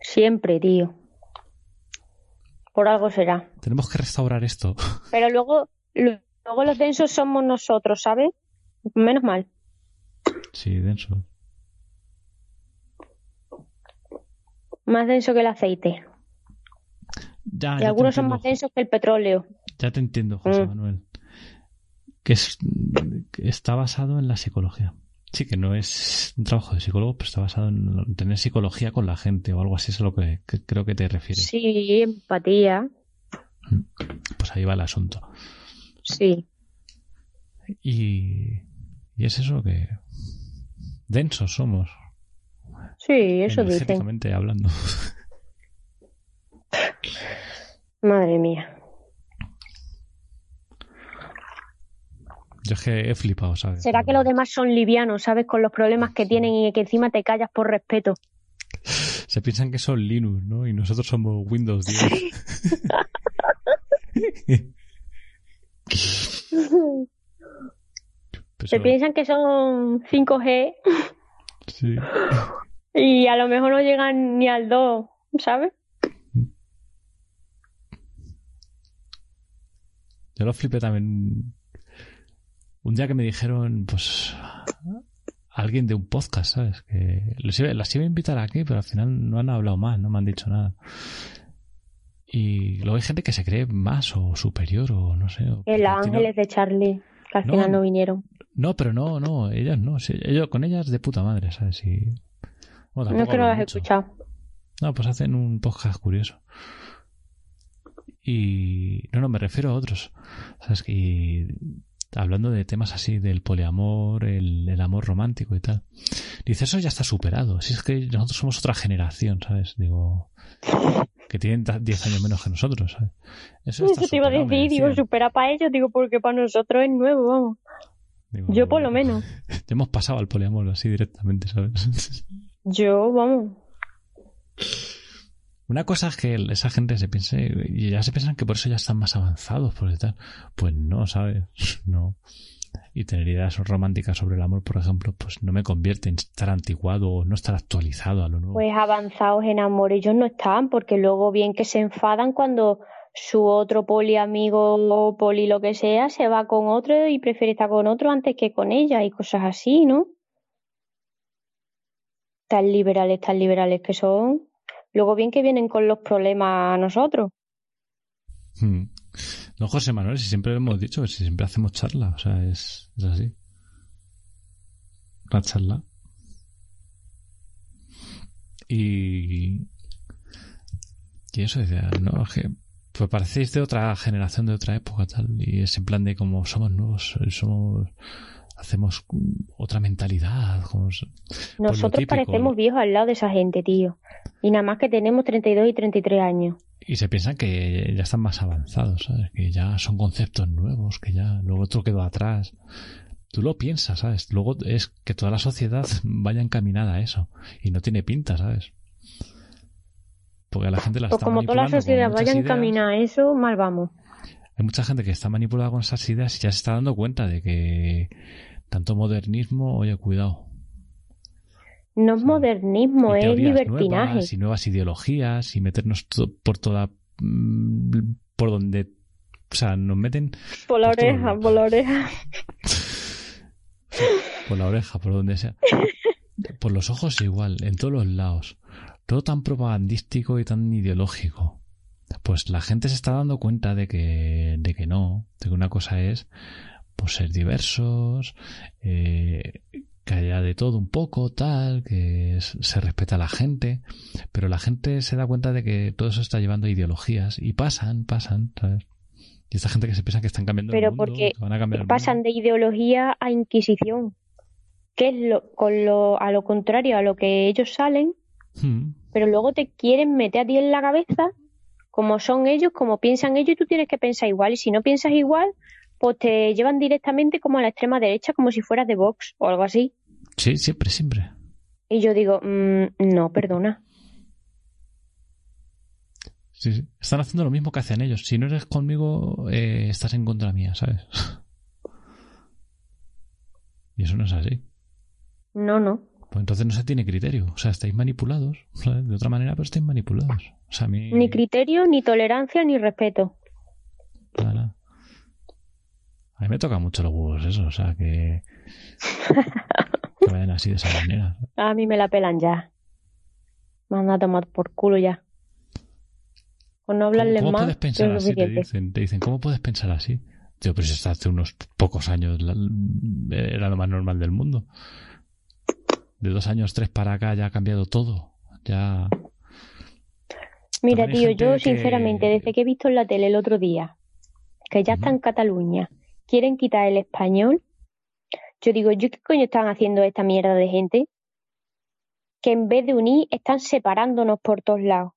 Siempre, tío. Por algo será. Tenemos que restaurar esto. Pero luego, luego los densos somos nosotros, ¿sabes? Menos mal. Sí, denso. Más denso que el aceite. Ya, y algunos son más densos que el petróleo. Ya te entiendo, José mm. Manuel. Que, es, que está basado en la psicología. Sí, que no es un trabajo de psicólogo, pero está basado en tener psicología con la gente o algo así, es a lo que, creo que te refieres. Sí, empatía. Pues ahí va el asunto. Sí. Y, y es eso que densos somos. Sí, eso dicen. hablando. Madre mía. Yo es que he flipado, ¿sabes? ¿Será que los demás son livianos, ¿sabes? Con los problemas que tienen y que encima te callas por respeto. Se piensan que son Linux, ¿no? Y nosotros somos Windows 10. Se piensan que son 5G. Sí. Y a lo mejor no llegan ni al 2, ¿sabes? Yo lo flipé también un día que me dijeron, pues, alguien de un podcast, ¿sabes? Que les iba, las iba a invitar aquí, pero al final no han hablado más, no me han dicho nada. Y luego hay gente que se cree más o superior o no sé. El Ángeles de Charlie, que al final no vinieron. No, pero no, no, ellas no. ellos, con ellas de puta madre, ¿sabes? Y, no es que no las he escuchado. No, pues hacen un podcast curioso. Y no, no, me refiero a otros. ¿Sabes? Y hablando de temas así del poliamor, el, amor romántico y tal. Dice, eso ya está superado. Si es que nosotros somos otra generación, ¿sabes? Digo, que tienen 10 años menos que nosotros, ¿sabes? Eso, está te iba a decir, digo, supera para ellos, digo, porque para nosotros es nuevo, vamos. Yo por lo menos. hemos pasado al poliamor así directamente, ¿sabes? Yo, vamos. Una cosa es que esa gente se piense, y ya se piensan que por eso ya están más avanzados, por tal. Pues no, ¿sabes? No. Y tener ideas románticas sobre el amor, por ejemplo, pues no me convierte en estar antiguado o no estar actualizado a lo nuevo. Pues avanzados en amor ellos no están, porque luego bien que se enfadan cuando su otro poli amigo o poli lo que sea se va con otro y prefiere estar con otro antes que con ella y cosas así, ¿no? Tan liberales, tan liberales que son. Luego bien que vienen con los problemas a nosotros. Hmm. No, José Manuel, si siempre lo hemos dicho, si siempre hacemos charla, o sea, es, así. la charla. Y. Y eso decía, no, que pues parecéis de otra generación, de otra época, tal. Y es en plan de como somos nuevos, somos hacemos otra mentalidad. Pues Nosotros parecemos viejos al lado de esa gente, tío. Y nada más que tenemos 32 y 33 años. Y se piensan que ya están más avanzados, ¿sabes? Que ya son conceptos nuevos, que ya luego otro quedó atrás. Tú lo piensas, ¿sabes? Luego es que toda la sociedad vaya encaminada a eso. Y no tiene pinta, ¿sabes? Porque a la gente la pues como toda la sociedad vaya encaminada a eso, mal vamos. Hay mucha gente que está manipulada con esas ideas y ya se está dando cuenta de que tanto modernismo, oye, cuidado. No es modernismo, es libertinaje. Nuevas, y nuevas ideologías y meternos por toda. Mm, por donde. O sea, nos meten. Por la oreja, por la oreja. por la oreja, por donde sea. Por los ojos igual, en todos los lados. Todo tan propagandístico y tan ideológico. Pues la gente se está dando cuenta de que, de que no, de que una cosa es pues ser diversos, eh, que haya de todo un poco, tal, que se respeta a la gente, pero la gente se da cuenta de que todo eso está llevando ideologías y pasan, pasan, ¿sabes? Y esta gente que se piensa que están cambiando pero el mundo, porque van a cambiar pasan de ideología a inquisición, que es lo, con lo, a lo contrario a lo que ellos salen, hmm. pero luego te quieren meter a ti en la cabeza como son ellos, como piensan ellos y tú tienes que pensar igual y si no piensas igual, pues te llevan directamente como a la extrema derecha, como si fueras de Vox o algo así. Sí, siempre, siempre. Y yo digo, mm, no, perdona. Sí, sí. Están haciendo lo mismo que hacen ellos. Si no eres conmigo, eh, estás en contra mía, ¿sabes? y eso no es así. No, no. Pues entonces no se tiene criterio. O sea, estáis manipulados. De otra manera, pero estáis manipulados. O sea, Ni criterio, ni tolerancia, ni respeto. Nada. A mí me toca mucho los huevos eso, o sea, que, que vayan así de esa manera. A mí me la pelan ya. Me han a tomar por culo ya. Con no hablarle ¿Cómo, más. puedes pensar así? Te dicen, te dicen, ¿cómo puedes pensar así? Tío, pues hasta hace unos pocos años era lo más normal del mundo. De dos años, tres para acá ya ha cambiado todo. Ya. Mira, tío, yo sinceramente, desde que he visto en la tele el otro día, que ya está en Cataluña, quieren quitar el español. Yo digo, ¿yo qué coño están haciendo esta mierda de gente? Que en vez de unir, están separándonos por todos lados.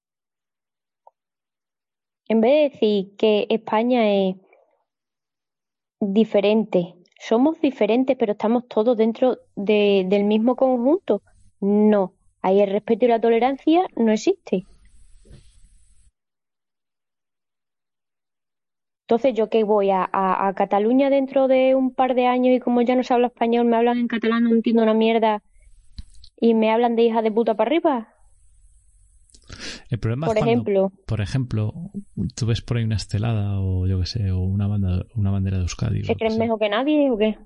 En vez de decir que España es diferente, somos diferentes, pero estamos todos dentro del mismo conjunto. No, ahí el respeto y la tolerancia no existe. Entonces, ¿yo qué voy? A, a, Cataluña dentro de un par de años y como ya no se habla español, me hablan en catalán, no entiendo una mierda y me hablan de hija de puta para arriba? El problema por es cuando, ejemplo, por ejemplo, tú ves por ahí una estelada o yo qué sé, o una, banda, una bandera de Euskadi. ¿Se creen mejor que nadie o qué?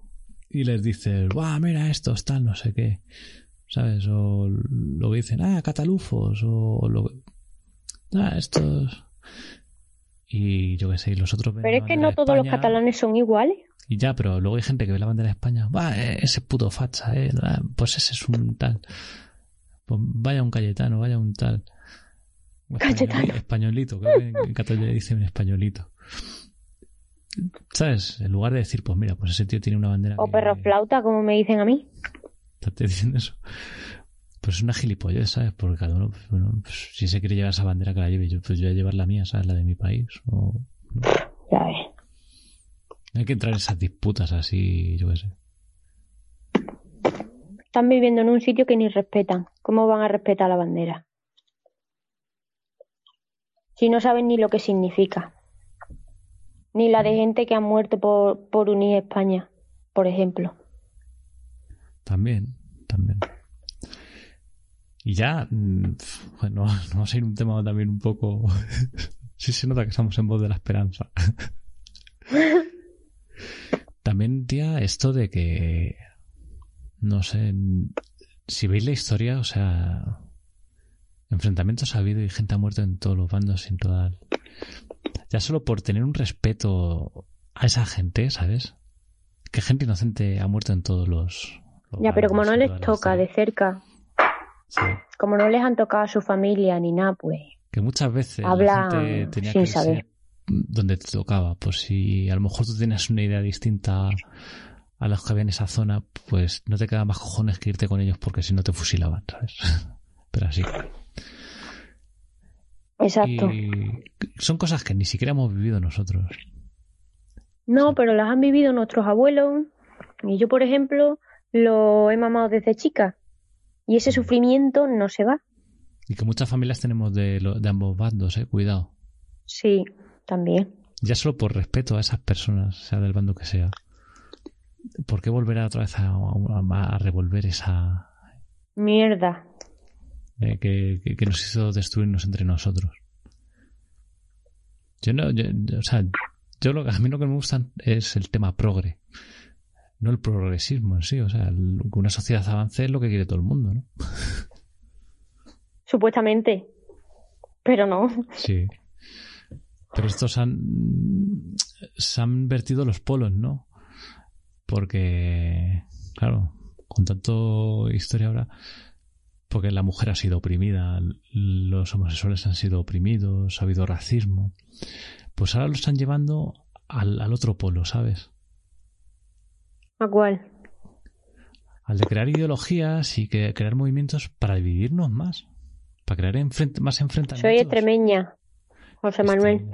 Y les dices, ¡guau, mira estos, tal, no sé qué! ¿Sabes? O lo que dicen, ¡ah, catalufos! O lo ¡ah, estos! y yo qué sé, y los otros Pero es que no todos los catalanes son iguales. Y ya, pero luego hay gente que ve la bandera de España, va, eh, ese puto facha, eh, pues ese es un tal. Pues vaya un Cayetano, vaya un tal. Cayetano. Españolito, que en Cataluña dicen españolito. ¿Sabes? En lugar de decir, pues mira, pues ese tío tiene una bandera. O perro flauta, como me dicen a mí. ¿Estás diciendo eso? Pues es una gilipollez, ¿sabes? Porque cada uno, pues, bueno, pues, si se quiere llevar esa bandera que la lleve, yo, pues yo voy a llevar la mía, ¿sabes? La de mi país. O, Ya ves. Hay que entrar en esas disputas así, yo qué sé. Están viviendo en un sitio que ni respetan. ¿Cómo van a respetar la bandera? Si no saben ni lo que significa. Ni la de gente que ha muerto por, por unir España, por ejemplo. También, también. Y ya, mm, bueno, vamos a ir un tema también un poco... sí se nota que estamos en voz de la esperanza. también, tía, esto de que... No sé, si veis la historia, o sea... Enfrentamientos ha habido y gente ha muerto en todos los bandos, sin toda... Ya solo por tener un respeto a esa gente, ¿sabes? Que gente inocente ha muerto en todos los, Ya, pero como no les toca de cerca, como no les han tocado a su familia ni nada, pues. Que muchas veces Habla la gente tenía sin que saber. donde te tocaba. Pues si a lo mejor tú tienes una idea distinta a los que había en esa zona, pues no te queda más cojones que irte con ellos porque si no te fusilaban, ¿sabes? Pero así. Exacto. son cosas que ni siquiera hemos vivido nosotros. No, pero las han vivido nuestros abuelos. Y yo, por ejemplo, lo he mamado desde chica. Y ese sufrimiento no se va. Y que muchas familias tenemos de, de ambos bandos, ¿eh? Cuidado. Sí, también. Ya solo por respeto a esas personas, sea del bando que sea. ¿Por qué volver otra vez a, revolver esa... Mierda. Eh, que, que, nos hizo destruirnos entre nosotros. Yo no, o sea, yo lo, a mí lo que me gusta es el tema progre, no el progresismo en sí. O sea, que una sociedad avance es lo que quiere todo el mundo, ¿no? Supuestamente, pero no. Sí. Pero estos han, se han vertido los polos, ¿no? Porque, claro, con tanto historia ahora, porque la mujer ha sido oprimida, los homosexuales han sido oprimidos, ha habido racismo, pues ahora lo están llevando al, al otro polo, ¿sabes? ¿A cuál? Al de crear ideologías y que, crear movimientos para dividirnos más, para crear más enfrentamientos. Soy extremeña, José Manuel.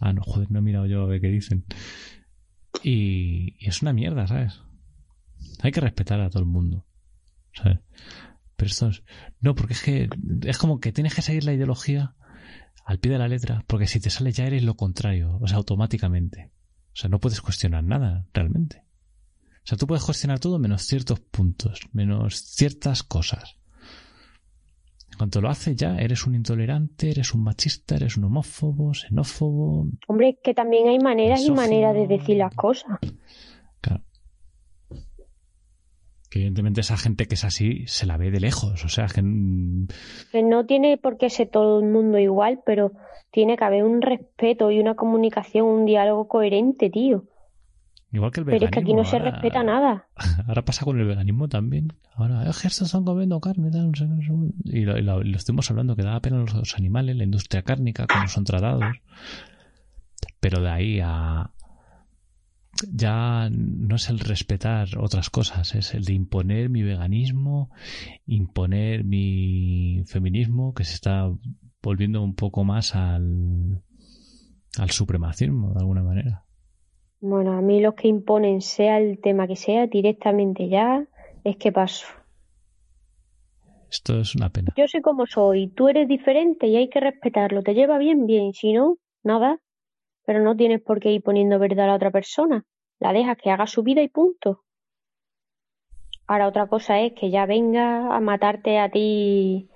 ah, no, joder, no he mirado yo a ver qué dicen. Y, es una mierda, ¿sabes? Hay que respetar a todo el mundo. ¿Sabes? Pero esto es... No, porque es que es como que tienes que seguir la ideología al pie de la letra, porque si te sale ya eres lo contrario, o sea, automáticamente. O sea, no puedes cuestionar nada, realmente. O sea, tú puedes cuestionar todo menos ciertos puntos, menos ciertas cosas. Cuando lo haces ya, eres un intolerante, eres un machista, eres un homófobo, xenófobo. Hombre, que también hay maneras y maneras de decir las cosas. Que evidentemente esa gente que es así se la ve de lejos, o sea, que... no tiene por qué ser todo el mundo igual, pero tiene que haber un respeto y una comunicación, un diálogo coherente, tío. Igual que el veganismo. Pero es que aquí no se respeta nada. Ahora pasa con el veganismo también. Ahora, es que estos están comiendo carne, no sé, y, lo, y, lo, estuvimos hablando que da pena a los, animales, la industria cárnica, cómo son tratados. Pero de ahí a. Ya no es el respetar otras cosas, es el de imponer mi veganismo, imponer mi feminismo, que se está volviendo un poco más al, al supremacismo, de alguna manera. Bueno, a mí los que imponen, sea el tema que sea, directamente ya, es que paso. Esto es una pena. Yo sé cómo soy, tú eres diferente y hay que respetarlo. Te lleva bien, bien, si no, nada. Pero no tienes por qué ir poniendo verdad a la otra persona. La dejas que haga su vida y punto. Ahora otra cosa es que ya venga a matarte a ti.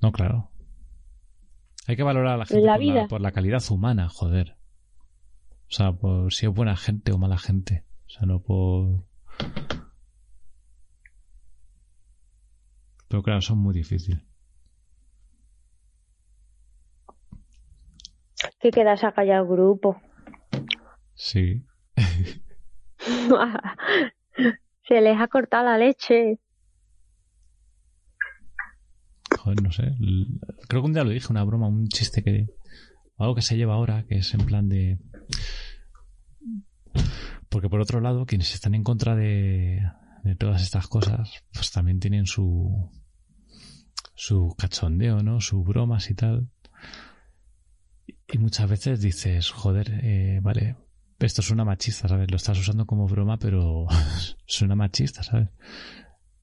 No, claro. Hay que valorar a la gente por, La, por la calidad humana, joder. O sea, por si es buena gente o mala gente. O sea, no por... Pero claro, son muy difíciles. Que quedas a callar el grupo. Sí. Se les ha cortado la leche. Joder, no sé. Creo que un día lo dije, una broma, un chiste que. Algo que se lleva ahora, que es en plan de. Porque por otro lado, quienes están en contra de, de todas estas cosas, pues también tienen su, su cachondeo, ¿no? Sus bromas y tal. Y muchas veces dices, joder, eh, vale, esto es una machista, ¿sabes? Lo estás usando como broma, pero suena machista, ¿sabes?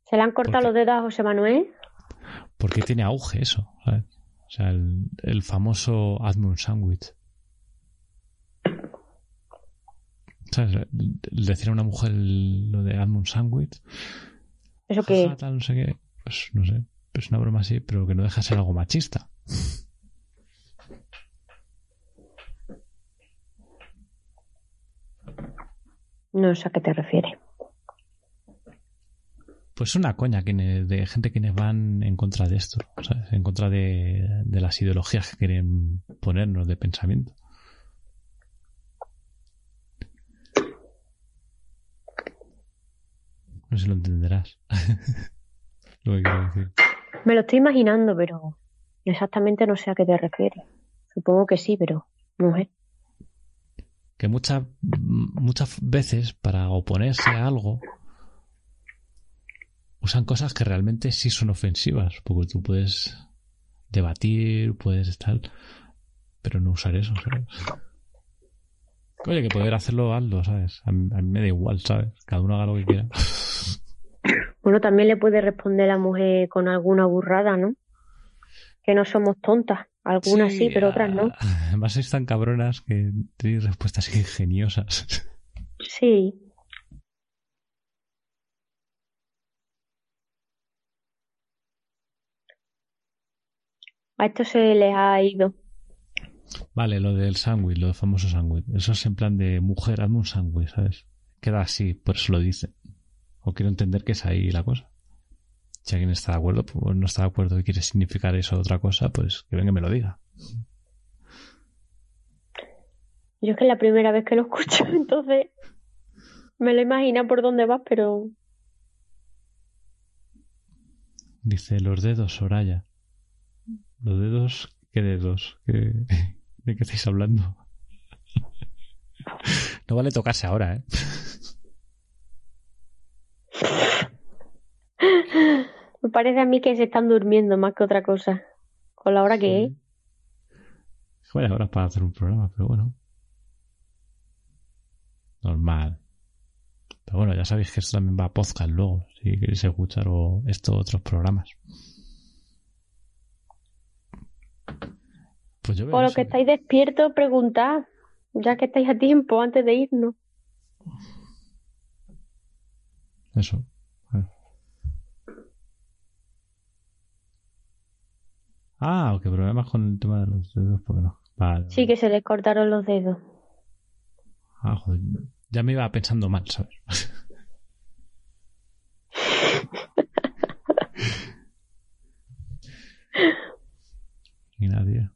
¿Se le han cortado los dedos a José Manuel? Porque tiene auge eso, ¿sabes? O sea, el, el famoso hazme un sándwich. ¿Sabes? Decir a una mujer lo de hazme un sándwich. ¿Eso qué? no sé qué. Pues no sé. Es una broma así, pero que no deja de ser algo machista. No sé a qué te refieres. Pues una coña de gente quienes van en contra de esto, ¿sabes? en contra de, de las ideologías que quieren ponernos de pensamiento. No sé si lo entenderás. lo que quiero decir. Me lo estoy imaginando, pero exactamente no sé a qué te refieres. Supongo que sí, pero no sé. Que muchas, muchas veces para oponerse a algo usan cosas que realmente sí son ofensivas, porque tú puedes debatir, puedes estar, pero no usar eso, ¿sabes? Oye, que poder hacerlo Aldo, ¿sabes? A mí, a mí me da igual, ¿sabes? Cada uno haga lo que quiera. Bueno, también le puede responder la mujer con alguna burrada, ¿no? Que no somos tontas. Algunas sí, pero otras no. Además sois tan cabronas que tenéis respuestas ingeniosas. Sí. A esto se les ha ido. Vale, lo del sándwich, lo del famoso sándwich. Eso es en plan de mujer, hazme un sándwich, ¿sabes? Queda así, por eso lo dice. O quiero entender que es ahí la cosa. Si alguien está de acuerdo, pues no está de acuerdo y quiere significar eso otra cosa, pues que venga y me lo diga. Yo es que es la primera vez que lo escucho, entonces me lo imagino por dónde vas, pero... Dice los dedos, Soraya. Los dedos, ¿qué dedos? ¿Qué... ¿De qué estáis hablando? no vale tocarse ahora, ¿eh? Me parece a mí que se están durmiendo más que otra cosa. Con la hora que es. Vaya horas para hacer un programa, pero bueno. Normal. Pero bueno, ya sabéis que esto también va a podcast luego, si queréis escuchar o esto otros programas. Pues yo veo Por lo que estáis despiertos, preguntad. Ya que estáis a tiempo antes de irnos. Eso. A ver. Ah, ok, problemas con el tema de los dedos, porque no. Vale. Sí, que se les cortaron los dedos. Ah, joder. Ya me iba pensando mal, ¿sabes? y nadie.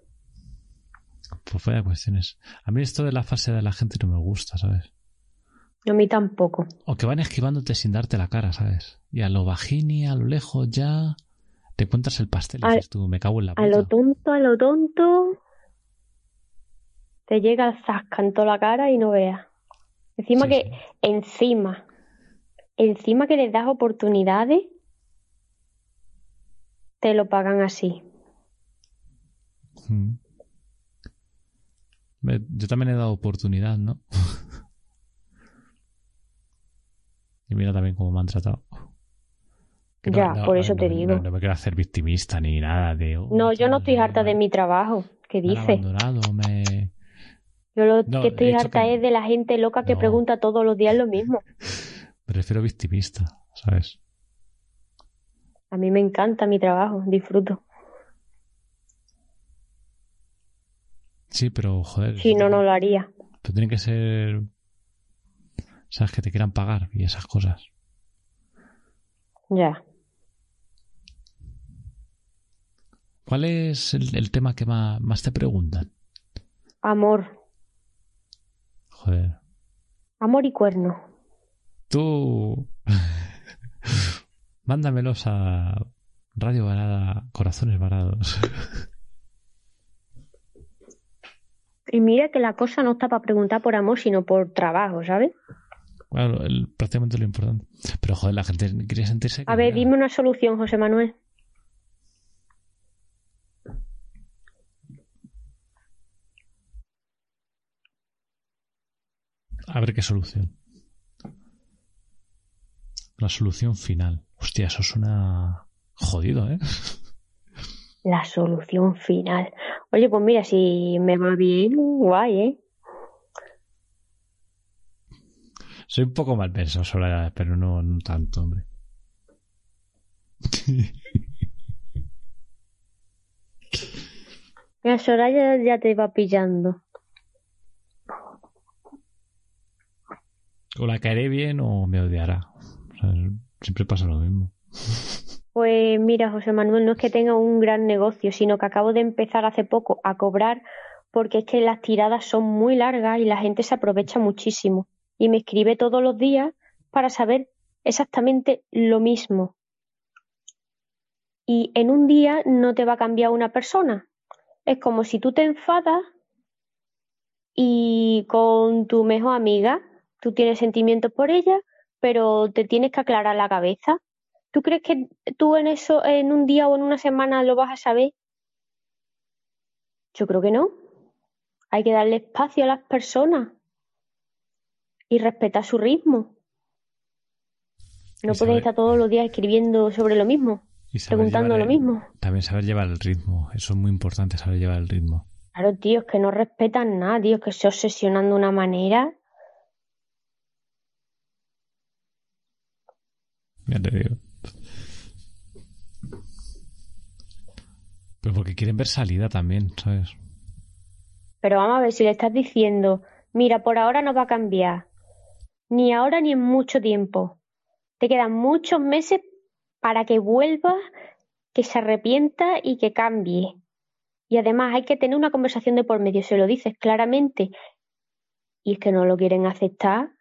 Pues vaya cuestiones. A mí esto de la fase de la gente no me gusta, ¿sabes? A mí tampoco. O que van esquivándote sin darte la cara, ¿sabes? Y a lo bajini, a lo lejos ya te encuentras el pastel y dices tú, me cago en la A lo puta. tonto, a lo tonto. Te llega el zasca en toda la cara y no veas. Encima Sí, que, sí. encima, encima que les das oportunidades, te lo pagan así. Mm. Yo también he dado oportunidad, ¿no? y mira también cómo me han tratado. Que Ya, por eso te no- digo. No, me quiero hacer victimista ni nada de... oh, No, yo no estoy harta de mi trabajo. ¿Qué dices? me... Yo lo No, que estoy harta que- es de la gente loca que No. pregunta todos los días lo mismo. Me refiero victimista, ¿sabes? A mí me encanta mi trabajo, disfruto. Sí, pero joder. Si no, no lo haría. Pero tiene que ser... ¿Sabes? Que te quieran pagar y esas cosas. Ya. ¿Cuál es el, el tema que más, más te preguntan? Amor. Joder. Amor y cuerno. Tú... Mándamelos a Radio Varada, Corazones Varados. Y mira que la cosa no está para preguntar por amor, sino por trabajo, ¿sabes? Claro, el- prácticamente lo importante. Pero joder, la gente quiere sentirse... A ver, dime una solución, José Manuel. A ver qué solución. La solución final. Hostia, eso suena jodido, ¿eh? La solución final. Oye, pues mira, si me va bien, guay, ¿eh? Soy un poco mal pensado, Soraya, pero no, no tanto, hombre. Mira, Soraya ya te va pillando. O la caeré bien o me odiará. O sea, siempre pasa lo mismo. Pues mira, José Manuel, no es que tenga un gran negocio, sino que acabo de empezar hace poco a cobrar porque es que las tiradas son muy largas y la gente se aprovecha muchísimo. Y me escribe todos los días para saber exactamente lo mismo. Y en un día no te va a cambiar una persona. Es como si tú te enfadas y con tu mejor amiga, tú tienes sentimientos por ella, pero te tienes que aclarar la cabeza. ¿Tú crees que tú en eso, en un día o en una semana lo vas a saber? Yo creo que no. Hay que darle espacio a las personas y respetar su ritmo. No puedes estar todos los días escribiendo sobre lo mismo, preguntando lo mismo. También saber llevar el ritmo. Eso es muy importante, saber llevar el ritmo. Claro, tío, es que no respetan nada, tío, que se obsesionan de una manera. Ya te digo. Pero porque quieren ver salida también, ¿sabes? Pero vamos a ver, si le estás diciendo, mira, por ahora no va a cambiar, ni ahora ni en mucho tiempo. Te quedan muchos meses para que vuelva, que se arrepienta y que cambie. Y además hay que tener una conversación de por medio, se lo dices claramente. Y es que no lo quieren aceptar.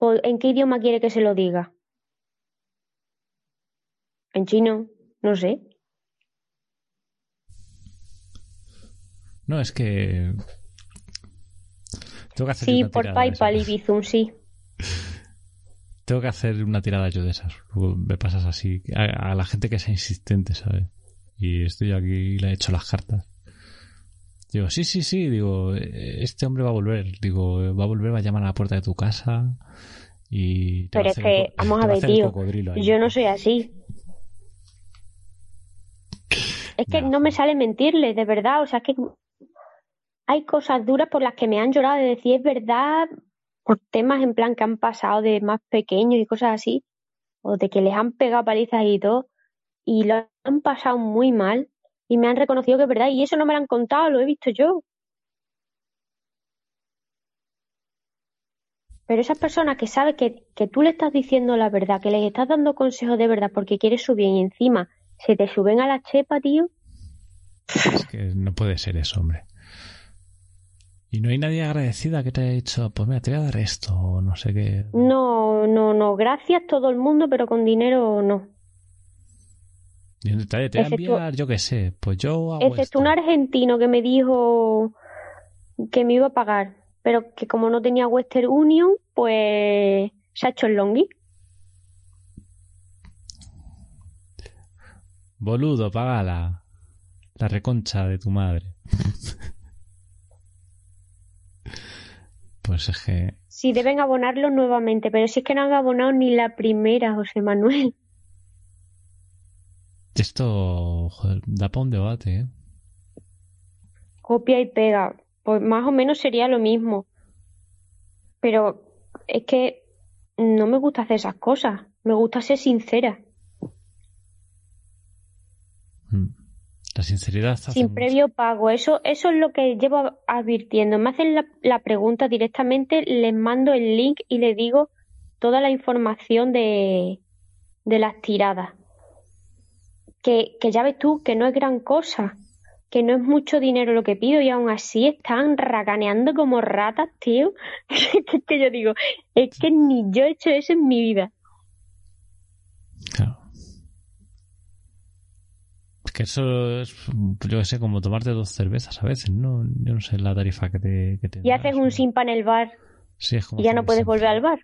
¿En qué idioma quiere que se lo diga? ¿En chino? No sé. No, es que. Tengo que hacer sí, por PayPal y Bizum, sí. Tengo que hacer una tirada yo de esas. Me pasas así. A, la gente que sea insistente, ¿sabes? Y estoy aquí y le he hecho las cartas. Digo, sí, sí, sí. Digo, este hombre va a volver. Digo, va a volver, va a llamar a la puerta de tu casa. Y Pero es que, vamos a ver, tío. Yo no soy así. Es que no. me sale mentirle, de verdad. O sea, es que hay cosas duras por las que me han llorado de decir es verdad, por temas en plan que han pasado de más pequeños y cosas así, o de que les han pegado palizas y todo, y lo han pasado muy mal y me han reconocido que es verdad, y eso no me lo han contado, lo he visto yo. Pero esas personas que saben que, que tú le estás diciendo la verdad, que les estás dando consejos de verdad porque quieres su bien y encima se te suben a la chepa, tío. Es que no puede ser eso, hombre. Y no hay nadie agradecida que te haya dicho, pues mira, te voy a dar esto, o no sé qué. No, no, no. Gracias todo el mundo, pero con dinero no. te, te voy a enviar, yo qué sé, pues yo hago Excepto un argentino que me dijo que me iba a pagar, pero que como no tenía Western Union, pues se ha hecho el longi. Boludo, págala. La reconcha de tu madre. Pues es que. Sí, deben abonarlo nuevamente, pero si es que no han abonado ni la primera, José Manuel. Esto, joder, da para un debate, ¿eh? Copia y pega. Pues más o menos sería lo mismo. Pero es que no me gusta hacer esas cosas. Me gusta ser sincera. La sinceridad. Sin previo pago. Eso, eso es lo que llevo advirtiendo. Me hacen la, pregunta directamente, les mando el link y les digo toda la información de, de las tiradas. Que, que ya ves tú que no es gran cosa, que no es mucho dinero lo que pido y aún así están raganeando como ratas, tío. que yo digo, es que ni yo he hecho eso en mi vida. Claro que eso es, yo sé, como tomarte dos cervezas a veces, ¿no? Yo no sé la tarifa que te... Que y haces un simpa en el bar sí, es como y ya no puedes volver al bar.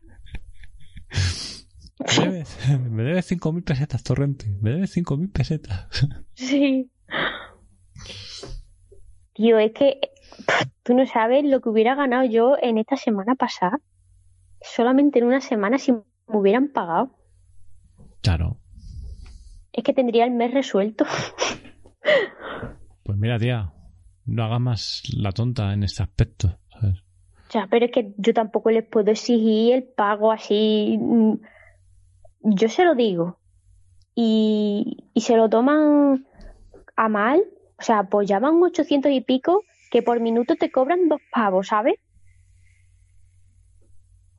me debes 5.000 pesetas, Torrente. Me debes 5.000 pesetas. sí. Tío, es que tú no sabes lo que hubiera ganado yo en esta semana pasada. Solamente en una semana si me hubieran pagado. Claro es que tendría el mes resuelto. Pues mira, tía, no hagas más la tonta en este aspecto, ¿sabes? Ya, pero es que yo tampoco les puedo exigir el pago así. Mm, yo se lo digo. Y, y se lo toman a mal. O sea, pues ya van 800 y pico que por minuto te cobran dos pavos, ¿sabes?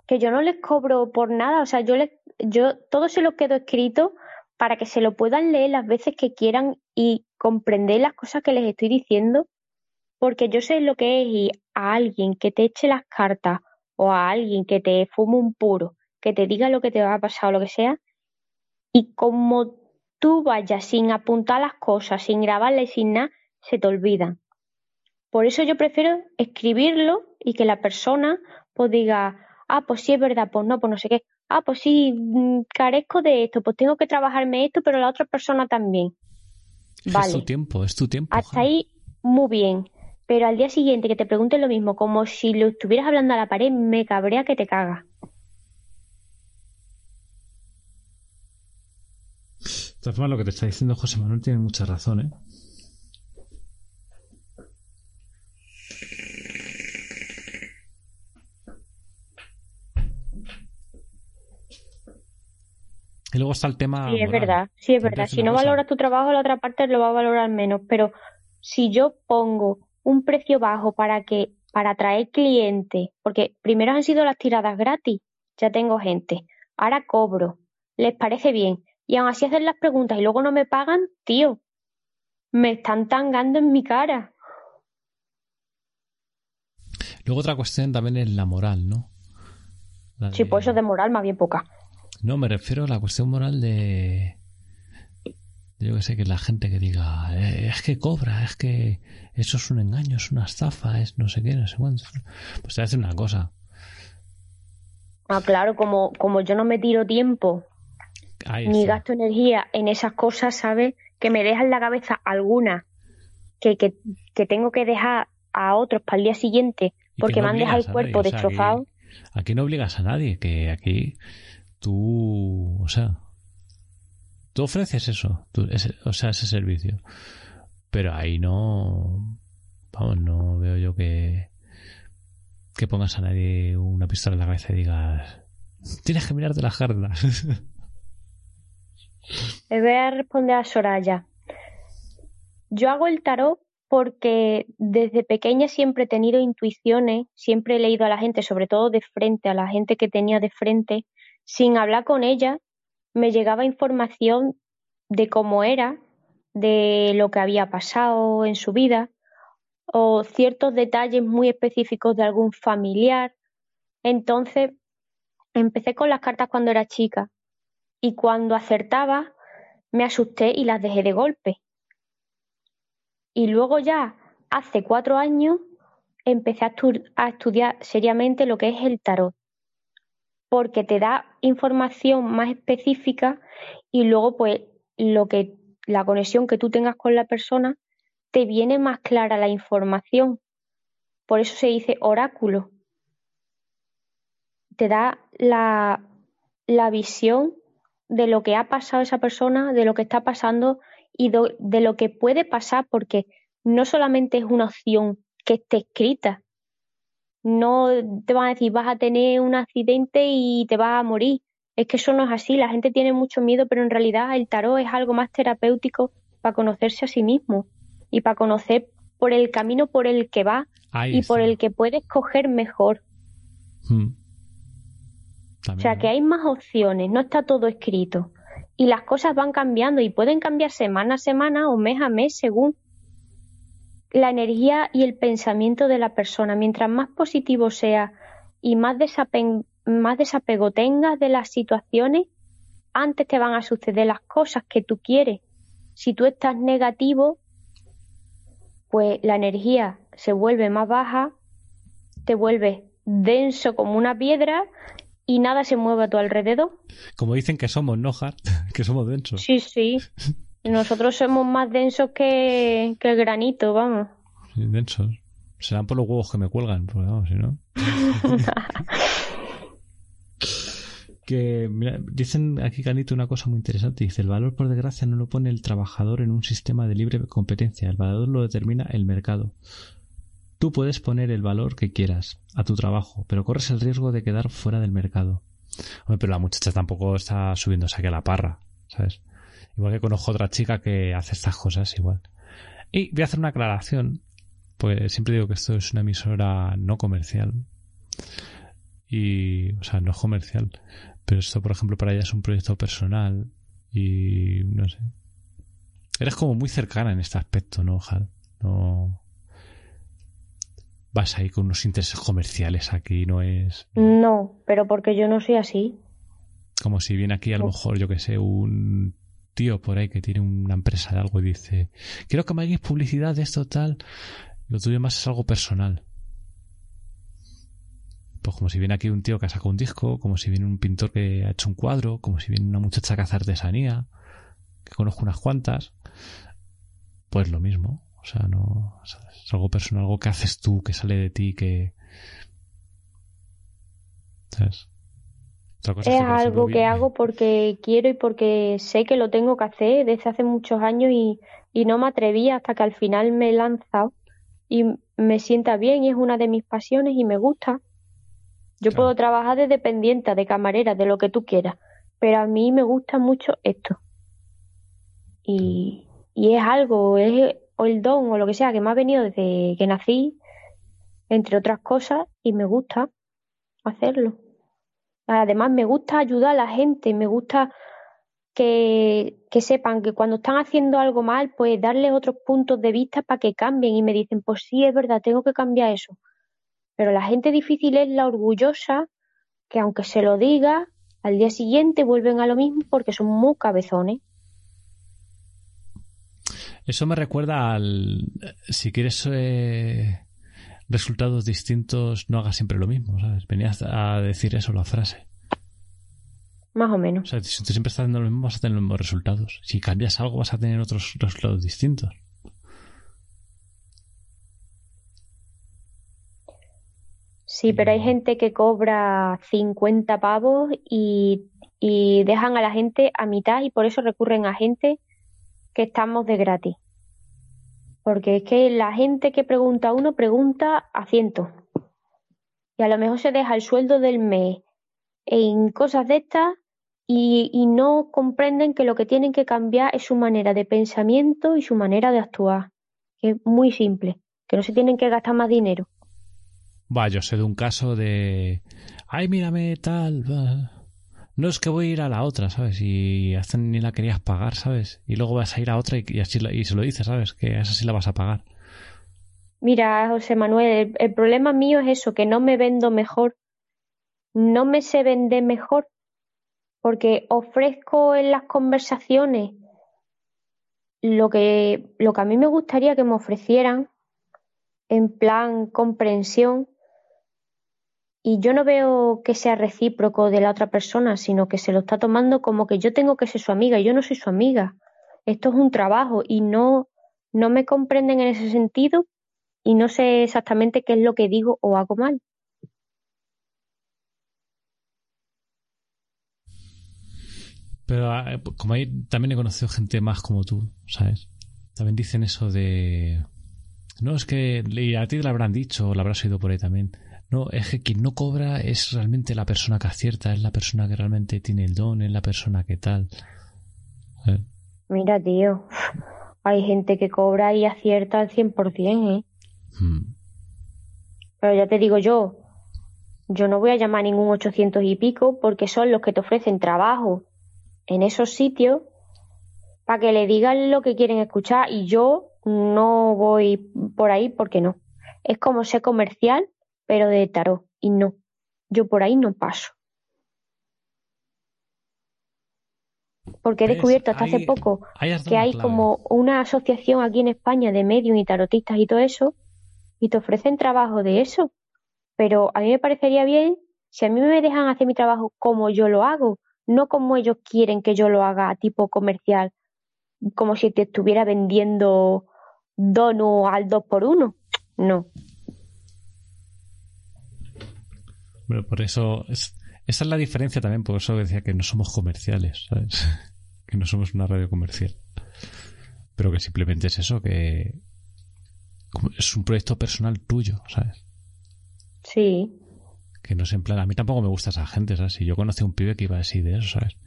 Que yo no les cobro por nada. O sea, yo les, yo todo se lo quedo escrito para que se lo puedan leer las veces que quieran y comprender las cosas que les estoy diciendo, porque yo sé lo que es ir a alguien que te eche las cartas o a alguien que te fume un puro, que te diga lo que te va a pasar o lo que sea, y como tú vayas sin apuntar las cosas, sin grabarlas y sin nada, se te olvidan. Por eso yo prefiero escribirlo y que la persona pues diga, ah, pues sí es verdad, pues no, pues no sé qué, ah, pues sí, mm, carezco de esto, pues tengo que trabajarme esto, pero la otra persona también. Vale. Es tu tiempo, es tu tiempo. Hasta ahí, muy bien. Pero al día siguiente que te pregunten lo mismo, como si lo estuvieras hablando a la pared, me cabrea que te caga. De todas formas, lo que te está diciendo José Manuel tiene mucha razón, ¿eh? Y luego está el tema. Sí, es verdad, sí, es verdad. Si no valoras tu trabajo, la otra parte lo va a valorar menos. Pero si yo pongo un precio bajo para que para atraer clientes, porque primero han sido las tiradas gratis, ya tengo gente, ahora cobro, les parece bien, y aún así hacen las preguntas y luego no me pagan, tío, me están tangando en mi cara. Luego otra cuestión también es la moral, ¿no? Sí, pues eso de moral más bien poca. No, me refiero a la cuestión moral de. Yo que sé, que la gente que diga, eh, es que cobra, es que eso es un engaño, es una estafa, es no sé qué, no sé cuánto. Pues te hace una cosa. Ah, claro, como, como yo no me tiro tiempo ni gasto energía en esas cosas, ¿sabes? Que me dejan la cabeza alguna que, que, que, tengo que dejar a otros para el día siguiente porque me han dejado el cuerpo destrozado. aquí no obligas a nadie, que aquí tú, o sea, tú ofreces eso, o sea, ese servicio. Pero ahí no, vamos, no veo yo que, que pongas a nadie una pistola en la cabeza y digas, tienes que mirarte las jardas. Le voy a responder a Soraya. Yo hago el tarot porque desde pequeña siempre he tenido intuiciones, siempre he leído a la gente, sobre todo de frente, a la gente que tenía de frente, sin hablar con ella, me llegaba información de cómo era, de lo que había pasado en su vida, o ciertos detalles muy específicos de algún familiar. Entonces, empecé con las cartas cuando era chica y cuando acertaba me asusté y las dejé de golpe. Y luego ya, hace cuatro años, empecé a, a estudiar seriamente lo que es el tarot porque te da información más específica y luego pues lo que la conexión que tú tengas con la persona te viene más clara la información. Por eso se dice oráculo. Te da la, la visión de lo que ha pasado esa persona, de lo que está pasando y de lo que puede pasar, porque no solamente es una opción que esté escrita, no te van a decir vas a tener un accidente y te vas a morir. Es que eso no es así, la gente tiene mucho miedo, pero en realidad el tarot es algo más terapéutico para conocerse a sí mismo y para conocer por el camino por el que va y por el que puede escoger mejor. Hmm. O sea que hay más opciones, no está todo escrito. Y las cosas van cambiando y pueden cambiar semana a semana o mes a mes según la energía y el pensamiento de la persona. Mientras más positivo sea y más, más desapego tengas de las situaciones, antes te van a suceder las cosas que tú quieres. Si tú estás negativo, pues la energía se vuelve más baja, te vuelve denso como una piedra y nada se mueve a tu alrededor. Como dicen que somos, ¿no, Que somos densos. Sí, sí. Nosotros somos más densos que, el granito, vamos. Sí, densos. Serán por los huevos que me cuelgan, pues vamos, si no. que dicen aquí Canito una cosa muy interesante. Dice, el valor por desgracia no lo pone el trabajador en un sistema de libre competencia. El valor lo determina el mercado. Tú puedes poner el valor que quieras a tu trabajo, pero corres el riesgo de quedar fuera del mercado. Hombre, pero la muchacha tampoco está subiéndose aquí a la parra, ¿sabes? Igual que conozco otra chica que hace estas cosas igual. Y voy a hacer una aclaración, pues siempre digo que esto es una emisora no comercial. Y, o sea, no es comercial. Pero esto, por ejemplo, para ella es un proyecto personal. Y, no sé. Eres como muy cercana en este aspecto, ¿no, Jal? No. Vas ahí con unos intereses comerciales aquí, no es. No, pero porque yo no soy así. Como si viene aquí a lo mejor, yo que sé, un tío por ahí que tiene una empresa de algo y dice, quiero que me hagáis publicidad de esto tal. Lo tuyo más es algo personal. Pues como si viene aquí un tío que ha sacado un disco, como si viene un pintor que ha hecho un cuadro, como si viene una muchacha que hace artesanía, que conozco unas cuantas, pues lo mismo. O sea, no es algo personal, algo que haces tú, que sale de ti, que... ¿Sabes? Es algo que hago porque quiero y porque sé que lo tengo que hacer desde hace muchos años y, y no me atreví hasta que al final me he lanzado y me sienta bien y es una de mis pasiones y me gusta. Yo puedo trabajar de dependiente, de camarera, de lo que tú quieras, pero a mí me gusta mucho esto. Y, y es algo, es o el don o lo que sea que me ha venido desde que nací, entre otras cosas, y me gusta hacerlo. Además, me gusta ayudar a la gente, me gusta que, que, sepan que cuando están haciendo algo mal, pues darles otros puntos de vista para que cambien y me dicen, pues sí, es verdad, tengo que cambiar eso. Pero la gente difícil es la orgullosa que aunque se lo diga, al día siguiente vuelven a lo mismo porque son muy cabezones. Eso me recuerda al... Si quieres eh, resultados distintos, no hagas siempre lo mismo, ¿sabes? Venías a decir eso, la frase. Más o menos. O sea, si tú siempre estás haciendo lo mismo, vas a tener los mismos resultados. Si cambias algo, vas a tener otros resultados distintos. Sí, pero hay gente que cobra 50 pavos y, y dejan a la gente a mitad y por eso recurren a gente que estamos de gratis. Porque es que la gente que pregunta a uno pregunta a cientos. Y a lo mejor se deja el sueldo del mes en cosas de estas y, no comprenden que lo que tienen que cambiar es su manera de pensamiento y su manera de actuar. Que es muy simple, que no se tienen que gastar más dinero. Va, yo sé de un caso de. Ay, mírame, tal no es que voy a ir a la otra, ¿sabes? Y hasta ni la querías pagar, ¿sabes? Y luego vas a ir a otra y, así y se lo dices, ¿sabes? Que esa sí la vas a pagar. Mira, José Manuel, el, problema mío es eso, que no me vendo mejor. No me sé vender mejor. Porque ofrezco en las conversaciones lo que, lo que a mí me gustaría que me ofrecieran en plan comprensión y yo no veo que sea recíproco de la otra persona, sino que se lo está tomando como que yo tengo que ser su amiga y yo no soy su amiga. Esto es un trabajo y no, no me comprenden en ese sentido y no sé exactamente qué es lo que digo o hago mal. Pero ah, como hay, también he conocido gente más como tú, ¿sabes? También dicen eso de... No, es que a ti te lo habrán dicho, o lo habrás oído por ahí también no, es que quien no cobra es realmente la persona que acierta, es la persona que realmente tiene el don, es la persona que tal. ¿Eh? Mira, tío, hay gente que cobra y acierta al 100%, ¿eh? Hmm. Pero ya te digo yo, yo no voy a llamar a ningún 800 y pico porque son los que te ofrecen trabajo en esos sitios para que le digan lo que quieren escuchar y yo no voy por ahí porque no. Es como ser comercial pero de tarot, y no, yo por ahí no paso. Porque he descubierto hasta hace poco que hay como una asociación aquí en España de medios y tarotistas y todo eso, y te ofrecen trabajo de eso. Pero a mí me parecería bien si a mí me dejan hacer mi trabajo como yo lo hago, no como ellos quieren que yo lo haga, tipo comercial, como si te estuviera vendiendo dono al dos por uno. No, Bueno, por eso, esa es la diferencia también, por eso decía que no somos comerciales, ¿sabes? que no somos una radio comercial. Pero que simplemente es eso, que es un proyecto personal tuyo, ¿sabes? Sí que no se en plan, a mí tampoco me gusta esa gente, ¿sabes? Si yo conocí a un pibe que iba así de eso, ¿sabes?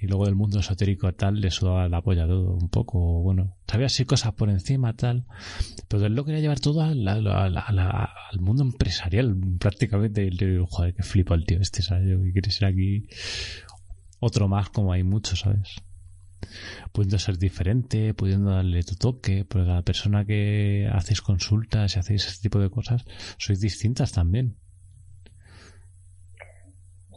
Y luego del mundo esotérico tal le sudaba la polla todo un poco, bueno, sabía así cosas por encima tal, pero él lo quería llevar todo al, mundo empresarial prácticamente y le digo, joder, que flipa el tío este, ¿sabes? Yo quiere ser aquí otro más como hay muchos, ¿sabes? pudiendo ser diferente, pudiendo darle tu toque, pero la persona que hacéis consultas y hacéis ese tipo de cosas, sois distintas también.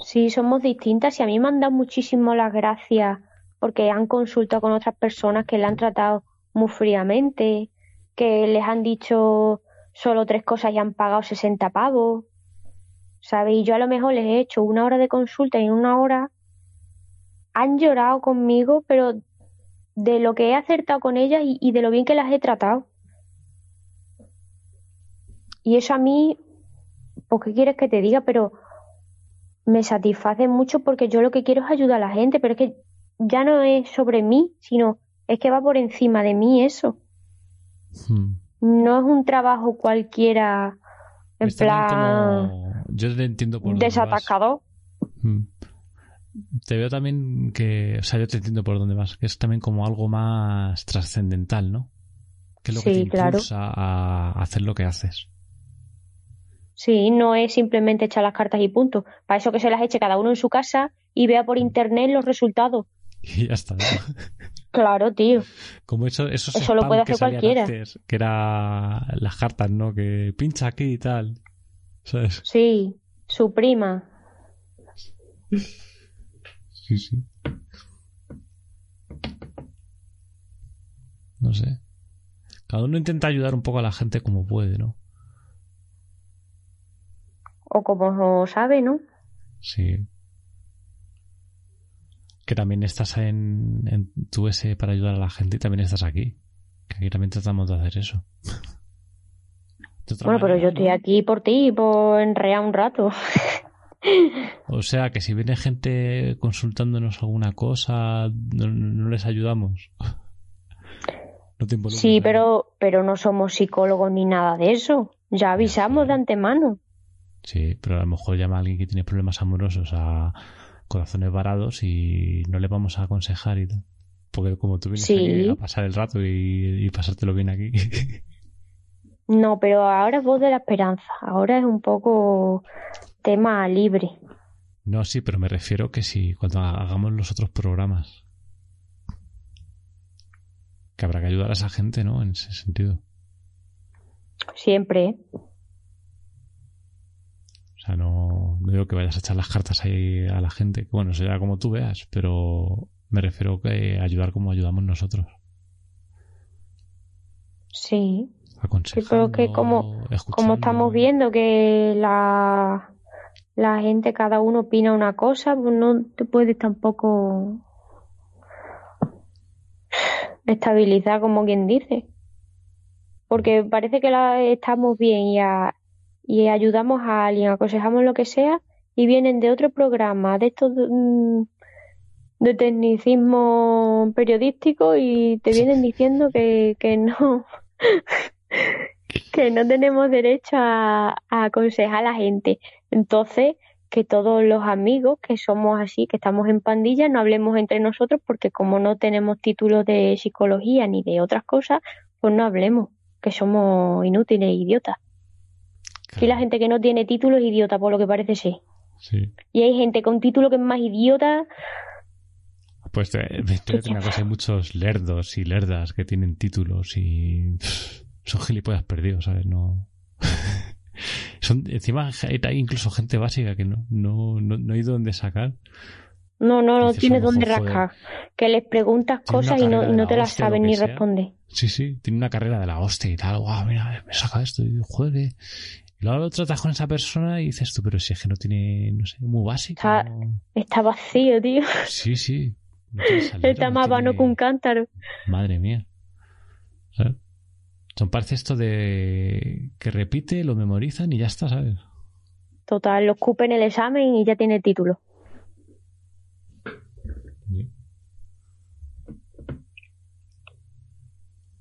Sí, somos distintas y a mí me han dado muchísimo las gracias porque han consultado con otras personas que le han tratado muy fríamente, que les han dicho solo tres cosas y han pagado 60 pavos. ¿Sabes? Y yo a lo mejor les he hecho una hora de consulta y en una hora han llorado conmigo, pero de lo que he acertado con ellas y, de lo bien que las he tratado. Y eso a mí, ¿por qué quieres que te diga? Pero me satisface mucho porque yo lo que quiero es ayudar a la gente, pero es que ya no es sobre mí, sino es que va por encima de mí eso. Hmm. No es un trabajo cualquiera en plan yo te entiendo por desatacado. Hmm. Te veo también que, o sea, yo te entiendo por dónde vas, que es también como algo más trascendental, ¿no? Que es lo que te impulsa a hacer lo que haces. Sí, no es simplemente echar las cartas y punto. Para eso que se las eche cada uno en su casa y vea por internet los resultados. Y ya está. Claro, tío. Como eso, eso, eso lo puede hacer cualquiera. que era las cartas, ¿no? Que pincha aquí y tal. ¿Sabes? Sí, su prima. Sí, sí. No sé. Cada uno intenta ayudar un poco a la gente como puede, ¿no? O como sabe, ¿no? Sí que también estás en, en tu S para ayudar a la gente y también estás aquí. Que aquí también tratamos de hacer eso. bueno, pero yo estoy aquí por ti, por enrear un rato. o sea, que si viene gente consultándonos alguna cosa, no, les ayudamos. No te sí, pero, pero no somos psicólogos ni nada de eso. Ya avisamos de antemano. Sí, pero a lo mejor llama a alguien que tiene problemas amorosos a corazones varados y no le vamos a aconsejar y tal. Porque como tú vienes a pasar el rato y, pasártelo bien aquí. No, pero ahora es voz de la esperanza. Ahora es un poco tema libre. No, sí, pero me refiero que si cuando hagamos los otros programas. Que habrá que ayudar a esa gente, ¿no? En ese sentido. Siempre sea, no, no, digo que vayas a echar las cartas ahí a la gente. Bueno, será como tú veas, pero me refiero a ayudar como ayudamos nosotros. Sí. Yo creo que como, como estamos viendo que la, la gente, cada uno opina una cosa, pues no te puedes tampoco estabilizar como quien dice. Porque parece que la, estamos bien y a, y ayudamos a alguien, aconsejamos lo que sea y vienen de otro programa, de estos mm, de tecnicismo periodístico y te vienen diciendo que, que no que no tenemos derecho a, a, aconsejar a la gente. Entonces, que todos los amigos que somos así, que estamos en pandilla, no hablemos entre nosotros porque como no tenemos títulos de psicología ni de otras cosas, pues no hablemos, que somos inútiles e idiotas. Y la gente que no tiene título es idiota, por lo que parece ser. Sí. Y hay gente con título que es más idiota. Pues te, una cosa, hay muchos lerdos y lerdas que tienen títulos y son gilipollas perdidos, ¿sabes? No. son, encima hay incluso gente básica que no, no, no, hay dónde sacar. No, no, no tiene dónde rascar. Que les preguntas cosas y no, no te las saben ni responder. Sí, sí, tiene una carrera de la hostia y tal. Guau, mira, me saca esto y joder. Y luego lo tratas con esa persona y dices tú, pero si es que no tiene, no sé, muy básico. Está, vacío, tío. Sí, sí. está más vano que un cántaro. Madre mía. Son parece esto de que repite, lo memorizan y ya está, ¿sabes? Total, lo en el examen y ya tiene el título.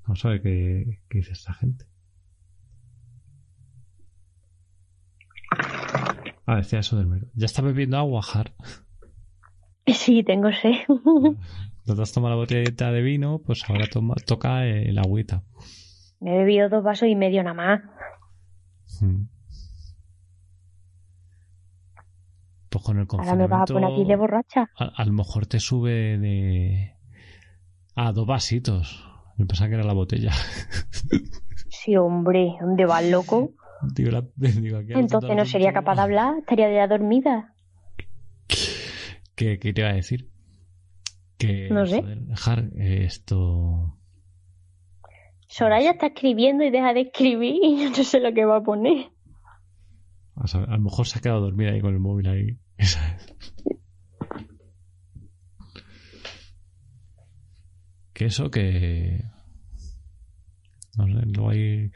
Vamos a ver qué, qué dice esta gente. Ah, decía eso del mercado. ¿Ya está bebiendo agua, Har? Sí, tengo sed. No te has tomado la botellita de vino, pues ahora toca el agüita. Me he bebido dos vasos y medio nada más. Hmm. Pues con el Ahora me vas a poner aquí de borracha. A, lo mejor te sube de... Ah, dos vasitos. Me pensaba que era la botella. Sí, hombre. ¿Dónde vas, loco? Entonces no sería capaz de hablar, estaría ya dormida. ¿Qué, qué te iba a decir? Que, No sé. joder, dejar esto... Soraya está escribiendo y deja de escribir y yo no sé lo que va a poner. A, saber, a lo mejor se ha quedado dormida ahí con el móvil ahí. que eso que... No sé, luego hay...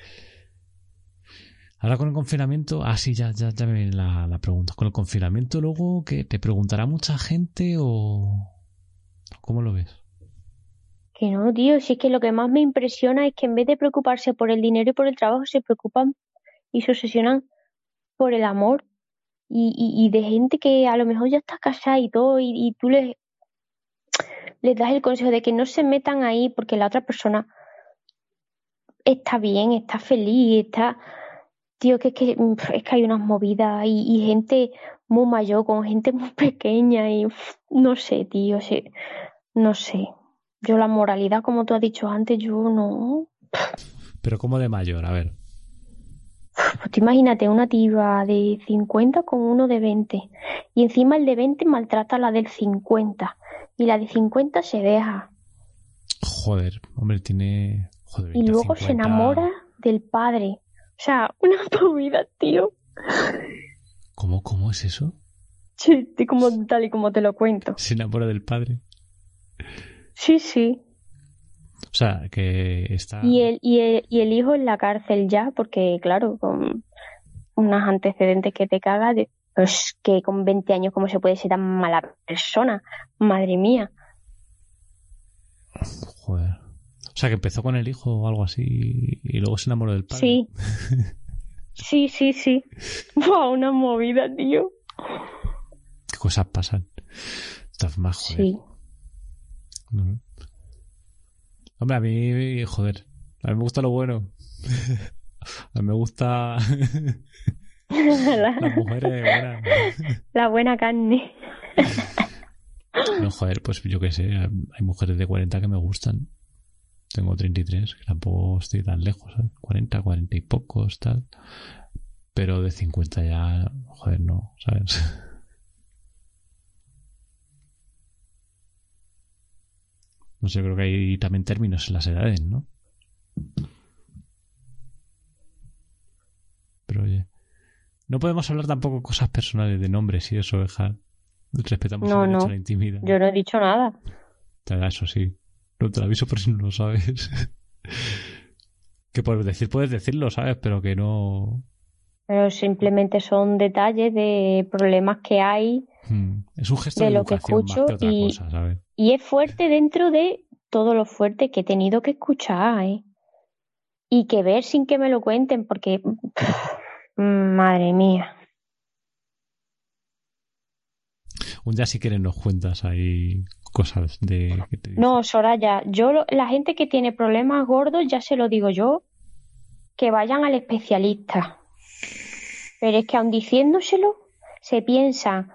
Ahora con el confinamiento... Ah, sí, ya, ya, ya me viene la, la pregunta. Con el confinamiento luego, que ¿Te preguntará mucha gente o...? ¿Cómo lo ves? Que no, tío, si es que lo que más me impresiona es que en vez de preocuparse por el dinero y por el trabajo, se preocupan y se obsesionan por el amor. Y, y, y de gente que a lo mejor ya está casada y todo, y, y tú les, les das el consejo de que no se metan ahí porque la otra persona está bien, está feliz, está... Tío, que es que, pf, es que hay unas movidas y, y gente muy mayor con gente muy pequeña y no sé, tío, sí, no sé. Yo la moralidad, como tú has dicho antes, yo no. Pero como de mayor, a ver. Pues tú imagínate una tiba de 50 con uno de 20 y encima el de 20 maltrata a la del 50 y la de 50 se deja Joder, hombre, tiene... Joder, y 20 a luego se 50. enamora del padre. O sea, una movida, tío. ¿Cómo, cómo es eso? Sí, como tal y como te lo cuento. Se enamora del padre. Sí, sí. O sea, que está... Y el, y el, y el hijo en la cárcel ya, porque claro, con unos antecedentes que te cagas, de, pues que con 20 años cómo se puede ser tan mala persona, madre mía. Joder. O sea, que empezó con el hijo o algo así y luego se enamoró del padre. Sí. Sí, sí, sí. Buah, una movida, tío. ¿Qué cosas pasan? Estás más joder. Sí. No. Hombre, a mí, joder, a mí me gusta lo bueno. A mí me gusta la, las mujeres buenas. la buena carne. No, joder, pues yo qué sé, hay mujeres de 40 que me gustan. Tengo 33, que tampoco estoy tan lejos, ¿sabes? 40, 40 y pocos, tal. Pero de 50 ya, joder, no, ¿sabes? No sé, creo que hay también términos en las edades, ¿no? Pero oye, no podemos hablar tampoco cosas personales de nombres y eso, dejar. Respetamos No, el derecho no. a la intimidad. Yo no he dicho nada. Te da eso sí. No te lo aviso por si no lo sabes. que por decir puedes decirlo, ¿sabes? Pero que no. Pero simplemente son detalles de problemas que hay Hmm. Es un gesto De de, lo que escucho más que otra y- cosa, ¿sabes? y es fuerte dentro de todo lo fuerte que he tenido que escuchar, ¿eh? Y que ver sin que me lo cuenten, porque madre mía. Un día si quieres nos cuentas ahí cosas de que te No, Soraya, yo lo- la gente que tiene problemas gordos, ya se lo digo yo, que vayan al especialista. Pero es que aun diciéndoselo, se piensa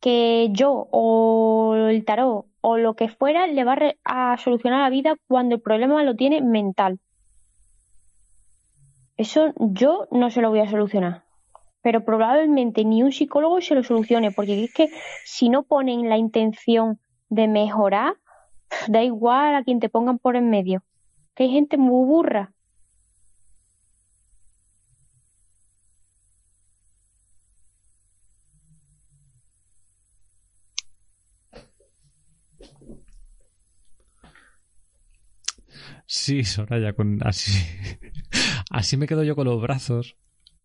que yo o el tarot o lo que fuera le va a, re- a solucionar la vida cuando el problema lo tiene mental. Eso yo no se lo voy a solucionar. Pero probablemente ni un psicólogo se lo solucione, porque es que si no ponen la intención de mejorar, da igual a quien te pongan por en medio. Que hay gente muy burra. Sí, Soraya, con así. así me quedo yo con los brazos.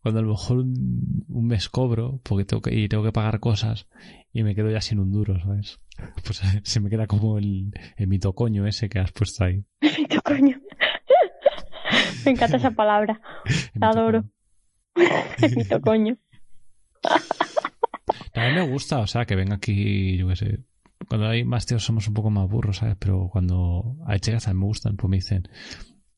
Cuando a lo mejor un, un mes cobro porque tengo que, y tengo que pagar cosas y me quedo ya sin un duro, ¿sabes? Pues se me queda como el, el mitocoño ese que has puesto ahí. Mito coño. Me encanta esa palabra. La adoro. mitocoño. Mito coño. También me gusta, o sea, que venga aquí, yo qué sé. Cuando hay más tíos somos un poco más burros, ¿sabes? Pero cuando hay chicas también me gustan, pues me dicen.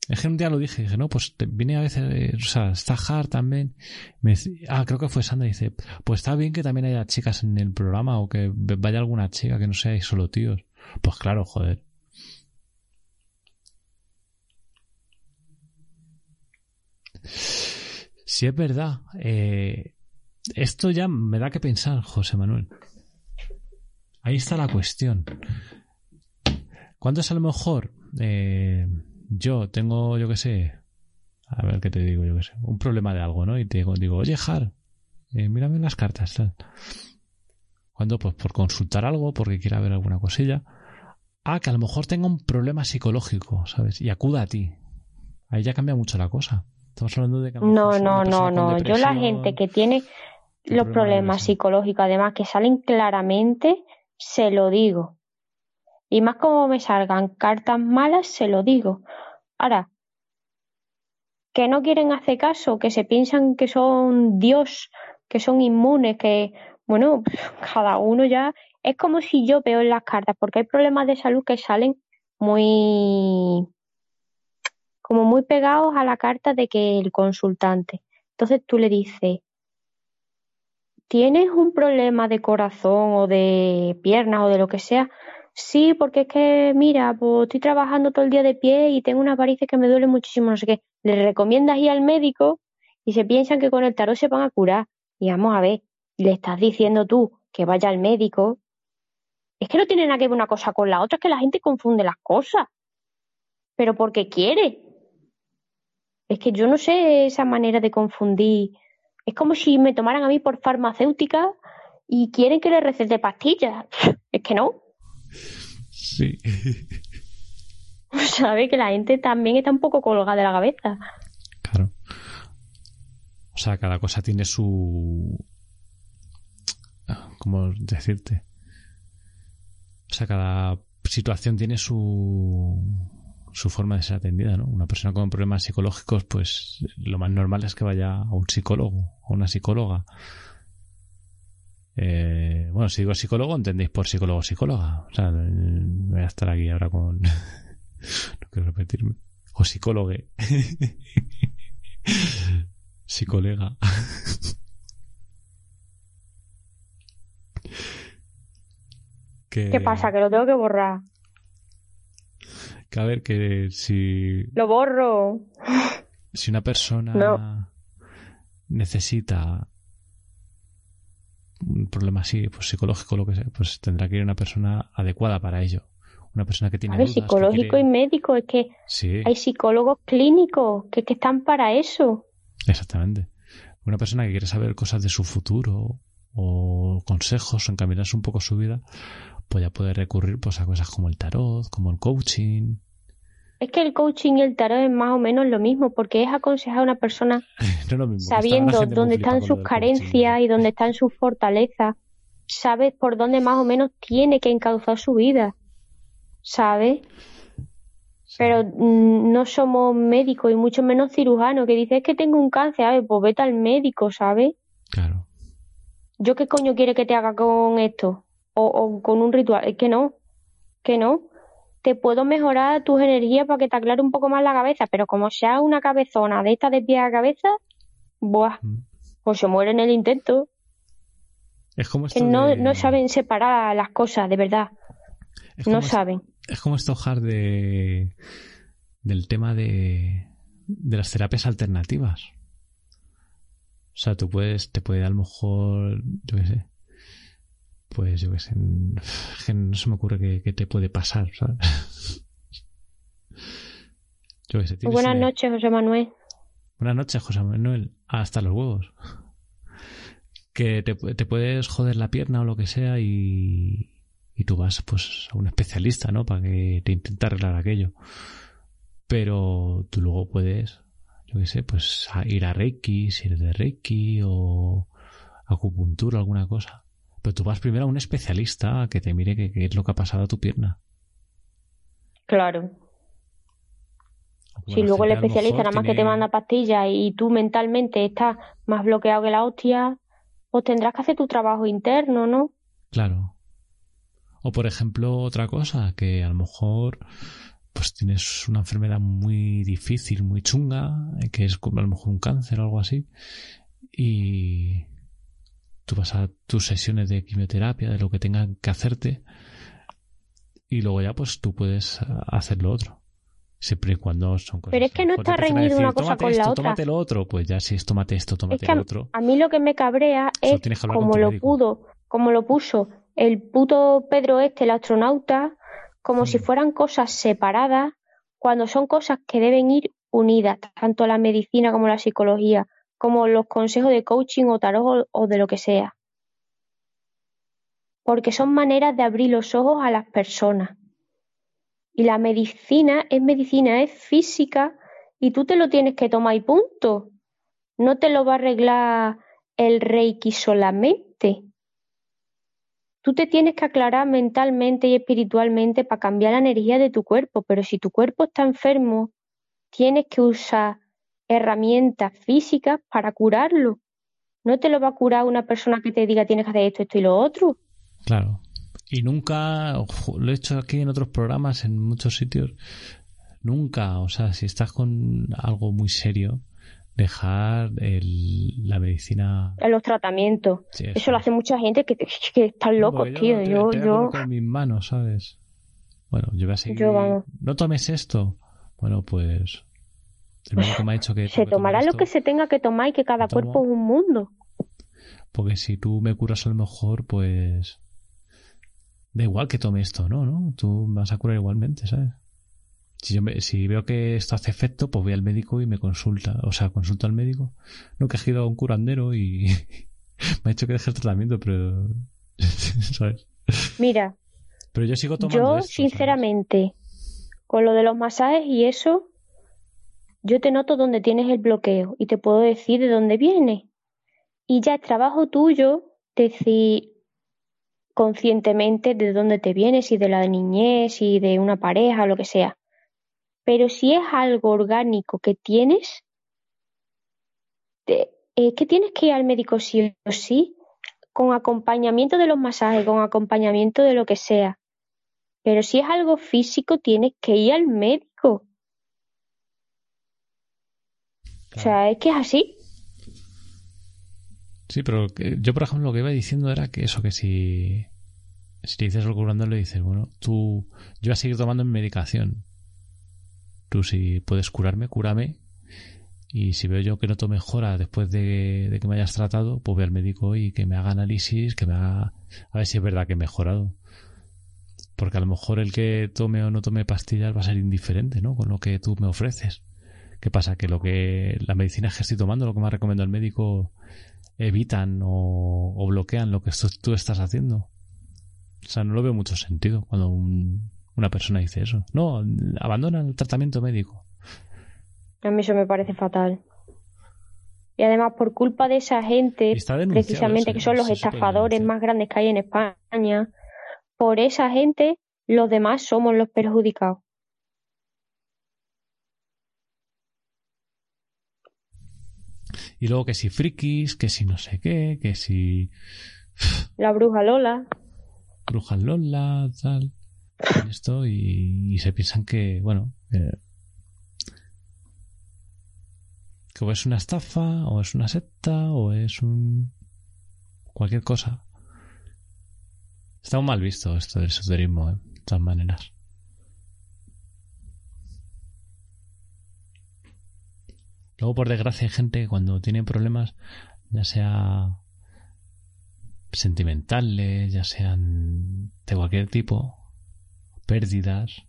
Es que un día lo dije, dije, no, pues viene a veces, eh, o sea, está también. Me ah, creo que fue Sandra, dice, pues está bien que también haya chicas en el programa o que vaya alguna chica, que no seáis solo tíos. Pues claro, joder. Si es verdad, eh, esto ya me da que pensar, José Manuel. ahí está la cuestión. ¿Cuándo es a lo mejor eh, yo tengo, yo qué sé, a ver qué te digo, yo qué sé, un problema de algo, ¿no? Y te digo, digo oye, Har, eh, mírame las cartas, tal. Cuando, pues por consultar algo, porque quiera ver alguna cosilla. Ah, que a lo mejor tenga un problema psicológico, ¿sabes? Y acuda a ti. Ahí ya cambia mucho la cosa. Estamos hablando de que. No, no, no, no. Yo la gente que tiene los problemas psicológicos, además que salen claramente, se lo digo. Y más como me salgan cartas malas, se lo digo. Ahora, que no quieren hacer caso, que se piensan que son Dios, que son inmunes, que, bueno, cada uno ya. Es como si yo veo en las cartas, porque hay problemas de salud que salen muy. como muy pegados a la carta de que el consultante. Entonces tú le dices, ¿tienes un problema de corazón o de piernas o de lo que sea? Sí, porque es que, mira, pues estoy trabajando todo el día de pie y tengo unas varices que me duelen muchísimo, no sé qué. Le recomiendas ir al médico y se piensan que con el tarot se van a curar. Y vamos a ver, le estás diciendo tú que vaya al médico. Es que no tiene nada que ver una cosa con la otra, es que la gente confunde las cosas. Pero porque quiere. Es que yo no sé esa manera de confundir. Es como si me tomaran a mí por farmacéutica y quieren que le recete pastillas. Es que no. Sí. Sabe que la gente también está un poco colgada de la cabeza. Claro. O sea, cada cosa tiene su. ¿Cómo decirte? O sea, cada situación tiene su su forma de ser atendida, ¿no? Una persona con problemas psicológicos, pues lo más normal es que vaya a un psicólogo, a una psicóloga. Eh, bueno, si digo psicólogo, entendéis por psicólogo psicóloga. O sea, voy a estar aquí ahora con. no quiero repetirme. O psicólogo. Psicolega. ¿Qué pasa? Que lo tengo que borrar. Que a ver, que si. Lo borro. Si una persona necesita un problema así, pues psicológico, lo que sea, pues tendrá que ir una persona adecuada para ello. Una persona que tiene. A ver, psicológico y médico, es que hay psicólogos clínicos que, que están para eso. Exactamente. Una persona que quiere saber cosas de su futuro o consejos o encaminarse un poco su vida, pues ya puede recurrir pues, a cosas como el tarot, como el coaching, es que el coaching y el tarot es más o menos lo mismo, porque es aconsejar a una persona sabiendo dónde están sus carencias y dónde están sus fortalezas. Sabes por dónde más o menos tiene que encauzar su vida. ¿Sabes? Pero mm, no somos médicos y mucho menos cirujanos que dices que tengo un cáncer, a ver, pues vete al médico, ¿sabes? Claro. ¿Yo qué coño quiere que te haga con esto? O, o con un ritual. Es que no, que no te puedo mejorar tus energías para que te aclare un poco más la cabeza, pero como sea una cabezona de esta de pie a cabeza, buah, mm. pues se muere en el intento. Es como que no, no saben separar las cosas, de verdad. no saben. Es como esto, de del tema de, de las terapias alternativas. O sea, tú puedes, te puede a lo mejor, yo qué sé, pues yo qué sé, no se me ocurre que, te puede pasar, ¿sabes? Buenas noches, José Manuel. Buenas noches, José Manuel. Hasta los huevos. Que te, puedes joder la pierna o lo que sea y, y tú vas pues a un especialista, ¿no? Para que te intente arreglar aquello. Pero tú luego puedes, yo qué sé, pues ir a Reiki, si eres de Reiki o acupuntura, alguna cosa. Pero tú vas primero a un especialista a que te mire qué, es lo que ha pasado a tu pierna. Claro. Si luego el especialista nada más que te manda pastillas y tú mentalmente estás más bloqueado que la hostia, pues tendrás que hacer tu trabajo interno, ¿no? Claro. O por ejemplo, otra cosa, que a lo mejor pues tienes una enfermedad muy difícil, muy chunga, que es como a lo mejor un cáncer o algo así, y tú vas a tus sesiones de quimioterapia, de lo que tengan que hacerte, y luego ya pues tú puedes hacer lo otro. Siempre y cuando son cosas. Pero es que no está reñido una cosa con la otra. Tómate lo otro, pues ya si es tómate esto, tómate lo otro. A mí lo que me cabrea es como lo pudo, como lo puso el puto Pedro este, el astronauta, como si Mm. fueran cosas separadas, cuando son cosas que deben ir unidas, tanto la medicina como la psicología, como los consejos de coaching o tarot o, de lo que sea. Porque son maneras de abrir los ojos a las personas. Y la medicina es medicina, es física y tú te lo tienes que tomar y punto. No te lo va a arreglar el Reiki solamente. Tú te tienes que aclarar mentalmente y espiritualmente para cambiar la energía de tu cuerpo, pero si tu cuerpo está enfermo, tienes que usar herramientas físicas para curarlo. No te lo va a curar una persona que te diga tienes que hacer esto, esto y lo otro. Claro. Y nunca, ojo, lo he hecho aquí en otros programas, en muchos sitios, nunca, o sea, si estás con algo muy serio, dejar el- la medicina. En los tratamientos. Sí, Eso lo hace mucha gente que, que están locos, Porque tío. Yo, te yo, en mis manos, ¿sabes? Bueno, yo voy a seguir. Yo. No tomes esto. Bueno, pues. El médico me ha dicho que. se tomará lo que se tenga que tomar y que cada tomo. cuerpo es un mundo. Porque si tú me curas a lo mejor, pues. Da igual que tome esto, ¿no? ¿no? Tú me vas a curar igualmente, ¿sabes? Si, yo me- si veo que esto hace efecto, pues voy al médico y me consulta. O sea, consulto al médico. No que he ido a un curandero y me ha dicho que deje el tratamiento, pero. ¿Sabes? Mira, Pero yo sigo tomando yo esto, ¿sabes? sinceramente, con lo de los masajes y eso, yo te noto dónde tienes el bloqueo y te puedo decir de dónde viene. Y ya es trabajo tuyo decir conscientemente de dónde te viene, si de la niñez, si de una pareja, lo que sea. Pero si es algo orgánico que tienes, es que tienes que ir al médico sí o sí, con acompañamiento de los masajes, con acompañamiento de lo que sea. Pero si es algo físico, tienes que ir al médico. O sea, es que es así. Sí, pero yo, por ejemplo, lo que iba diciendo era que eso, que si, si le dices al curador, le dices, bueno, tú, yo voy a seguir tomando mi medicación. Tú, si puedes curarme, cúrame. Y si veo yo que noto mejora después de, de que me hayas tratado, pues voy al médico y que me haga análisis, que me haga, a ver si es verdad que he mejorado. Porque a lo mejor el que tome o no tome pastillas va a ser indiferente, ¿no? Con lo que tú me ofreces. ¿Qué pasa? Que lo que la medicina que estoy tomando, lo que me ha recomendado el médico, evitan o, o bloquean lo que esto- tú estás haciendo. O sea, no lo veo mucho sentido cuando un- una persona dice eso. No, abandona el tratamiento médico. A mí eso me parece fatal. Y además, por culpa de esa gente, precisamente que son los estafadores más grandes que hay en España, por esa gente, los demás somos los perjudicados. Y luego que si frikis, que si no sé qué, que si La bruja Lola, brujas Lola, tal. Esto y, y se piensan que, bueno, eh, que o es una estafa, o es una secta, o es un. cualquier cosa. Está mal visto esto del esoterismo, ¿eh? de todas maneras. Luego, por desgracia, hay gente que cuando tiene problemas, ya sea sentimentales, ya sean de cualquier tipo, pérdidas,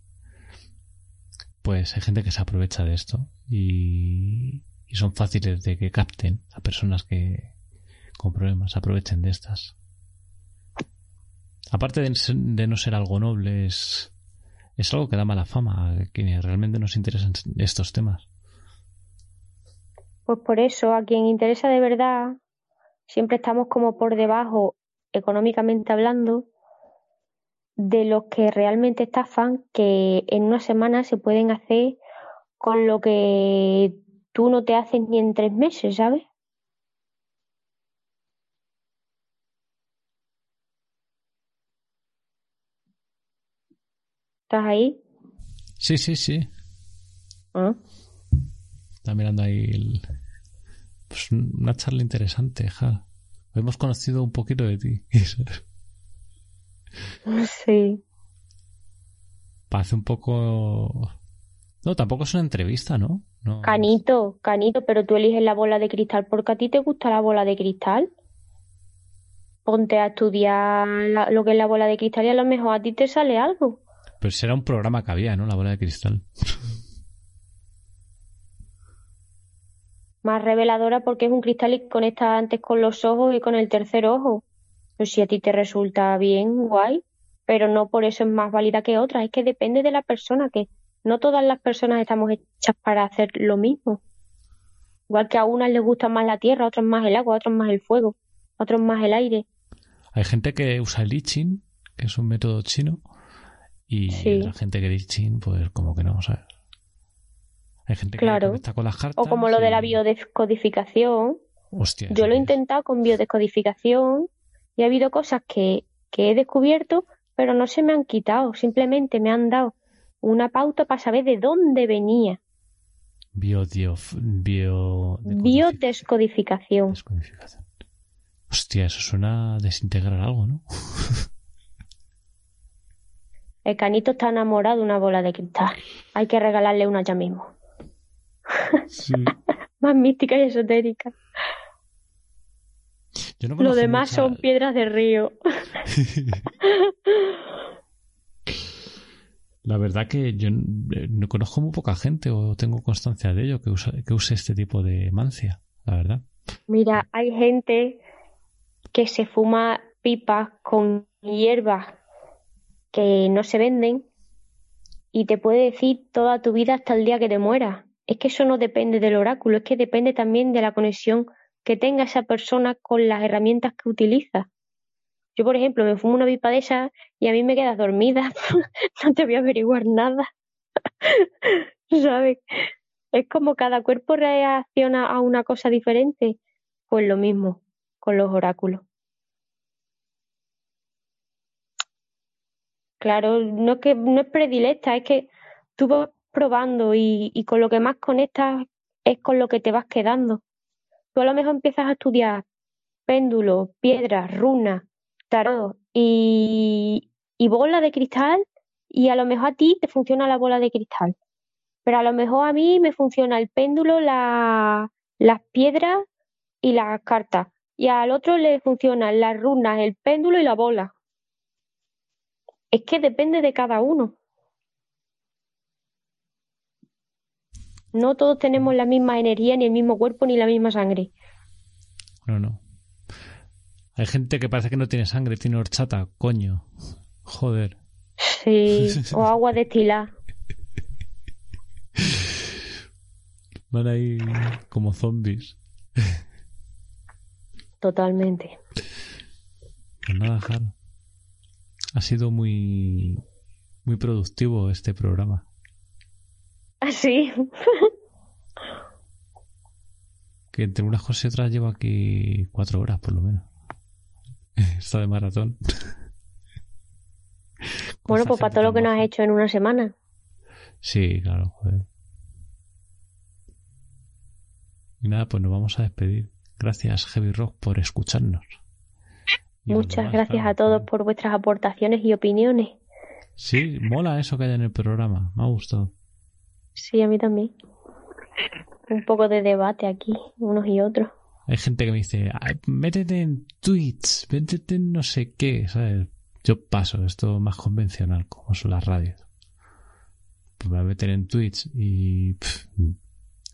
pues hay gente que se aprovecha de esto y, son fáciles de que capten a personas que con problemas aprovechen de estas. Aparte de no ser algo noble, es, es algo que da mala fama a quienes realmente nos interesan estos temas. Pues por eso, a quien interesa de verdad, siempre estamos como por debajo, económicamente hablando, de los que realmente estafan, que en una semana se pueden hacer con lo que tú no te haces ni en tres meses, ¿sabes? ¿Estás ahí? Sí, sí, sí. ¿Ah? Está mirando ahí el- pues una charla interesante, ja. Hemos conocido un poquito de ti. Sí. Parece un poco... No, tampoco es una entrevista, ¿no? no Canito, canito, pero tú eliges la bola de cristal porque a ti te gusta la bola de cristal. ponte a estudiar la- lo que es la bola de cristal y a lo mejor a ti te sale algo. Pero será un programa que había, ¿no? La bola de cristal. Más reveladora porque es un cristal y conecta antes con los ojos y con el tercer ojo. Pues si a ti te resulta bien, guay, pero no por eso es más válida que otra. Es que depende de la persona, que no todas las personas estamos hechas para hacer lo mismo. Igual que a unas les gusta más la tierra, a otras más el agua, a otros más el fuego, a otros más el aire. Hay gente que usa el I Ching, que es un método chino, y Sí. la gente que I Ching, pues como que no, ¿sabes? Hay gente que Claro. con las cartas. O como lo de la biodescodificación. Hostia, Yo lo he intentado con biodescodificación y ha habido cosas que, que he descubierto, pero no se me han quitado. Simplemente me han dado una pauta para saber de dónde venía. Biodiof- bio... Biodescodificación. descodificación. Hostia, eso suena a desintegrar algo, ¿no? El canito está enamorado de una bola de cristal. Hay que regalarle una ya mismo. Sí. Más mística y esotérica. Yo no Lo demás mucha- son piedras de río. La verdad que yo n- no conozco muy poca gente o tengo constancia de ello que, usa, que use este tipo de mancia, la verdad. Mira, hay gente que se fuma pipas con hierbas que no se venden y te puede decir toda tu vida hasta el día que te mueras. Es que eso no depende del oráculo, es que depende también de la conexión que tenga esa persona con las herramientas que utiliza. Yo, por ejemplo, me fumo una pipa de esas y a mí me quedas dormida. no te voy a averiguar nada. ¿Sabes? Es como cada cuerpo reacciona a una cosa diferente. Pues lo mismo con los oráculos. Claro, no es que no es predilecta, es que tú vas probando y, con lo que más conectas es con lo que te vas quedando. Tú a lo mejor empiezas a estudiar péndulos, piedras, runas, tarot y, bola de cristal y a lo mejor a ti te funciona la bola de cristal. Pero a lo mejor a mí me funciona el péndulo, la, las piedras y las cartas. Y al otro le funcionan las runas, el péndulo y la bola. Es que depende de cada uno. No todos tenemos la misma energía, ni el mismo cuerpo, ni la misma sangre. No, no. Hay gente que parece que no tiene sangre, tiene horchata, coño. Joder. Sí, o agua destilada. Van ahí como zombies. Totalmente. Pues nada, Jaro. Ha sido muy, muy productivo este programa. Así. Que entre unas cosas y otras llevo aquí cuatro horas, por lo menos. Está de maratón. Bueno, pues para todo lo que nos has hecho en una semana. Sí, claro, joder. Y nada, pues nos vamos a despedir. Gracias, Heavy Rock, por escucharnos. Y Muchas demás, gracias claro, a todos por vuestras aportaciones y opiniones. Sí, mola eso que haya en el programa. Me ha gustado. Sí, a mí también. Un poco de debate aquí, unos y otros. Hay gente que me dice, "Ay, métete en tweets, métete en no sé qué, ¿sabes? Yo paso, esto más convencional, como son las radios. Pues me voy a meter en tweets y... pff,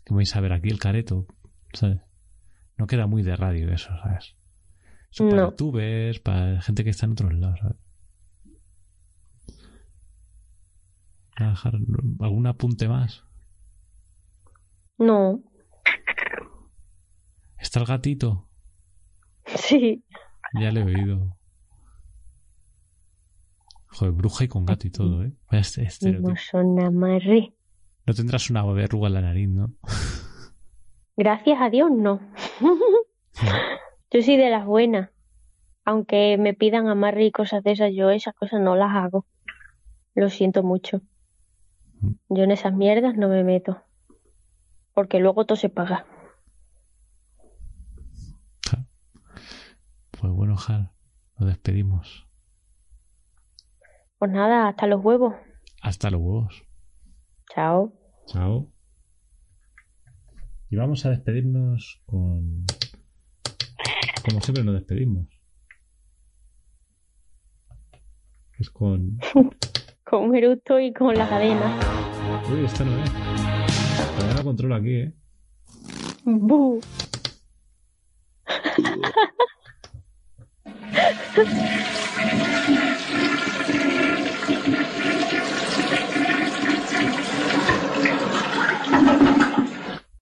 ¿Qué vais a ver aquí el careto? ¿Sabes? No queda muy de radio eso, ¿sabes? Eso para youtubers, para gente que está en otros lados, ¿sabes? ¿Algún apunte más? No, ¿Está el gatito? sí, Ya le he oído. Joder, bruja y con gato y todo, ¿eh? Vaya este- estereotipo. no son amarre. No tendrás una verruga en la nariz, ¿no? Gracias a Dios, no. Yo soy de las buenas. Aunque me pidan amarre y cosas de esas, yo esas cosas no las hago. Lo siento mucho. Yo en esas mierdas no me meto. Porque luego todo se paga. Pues bueno, Jar, nos despedimos. Pues nada, hasta los huevos. Hasta los huevos. Chao. Chao. Y vamos a despedirnos con... Como siempre nos despedimos. Es con. con un eructo y con la cadena. Uy, esta no es. Todavía no controlo aquí, ¿eh? ¡Bu!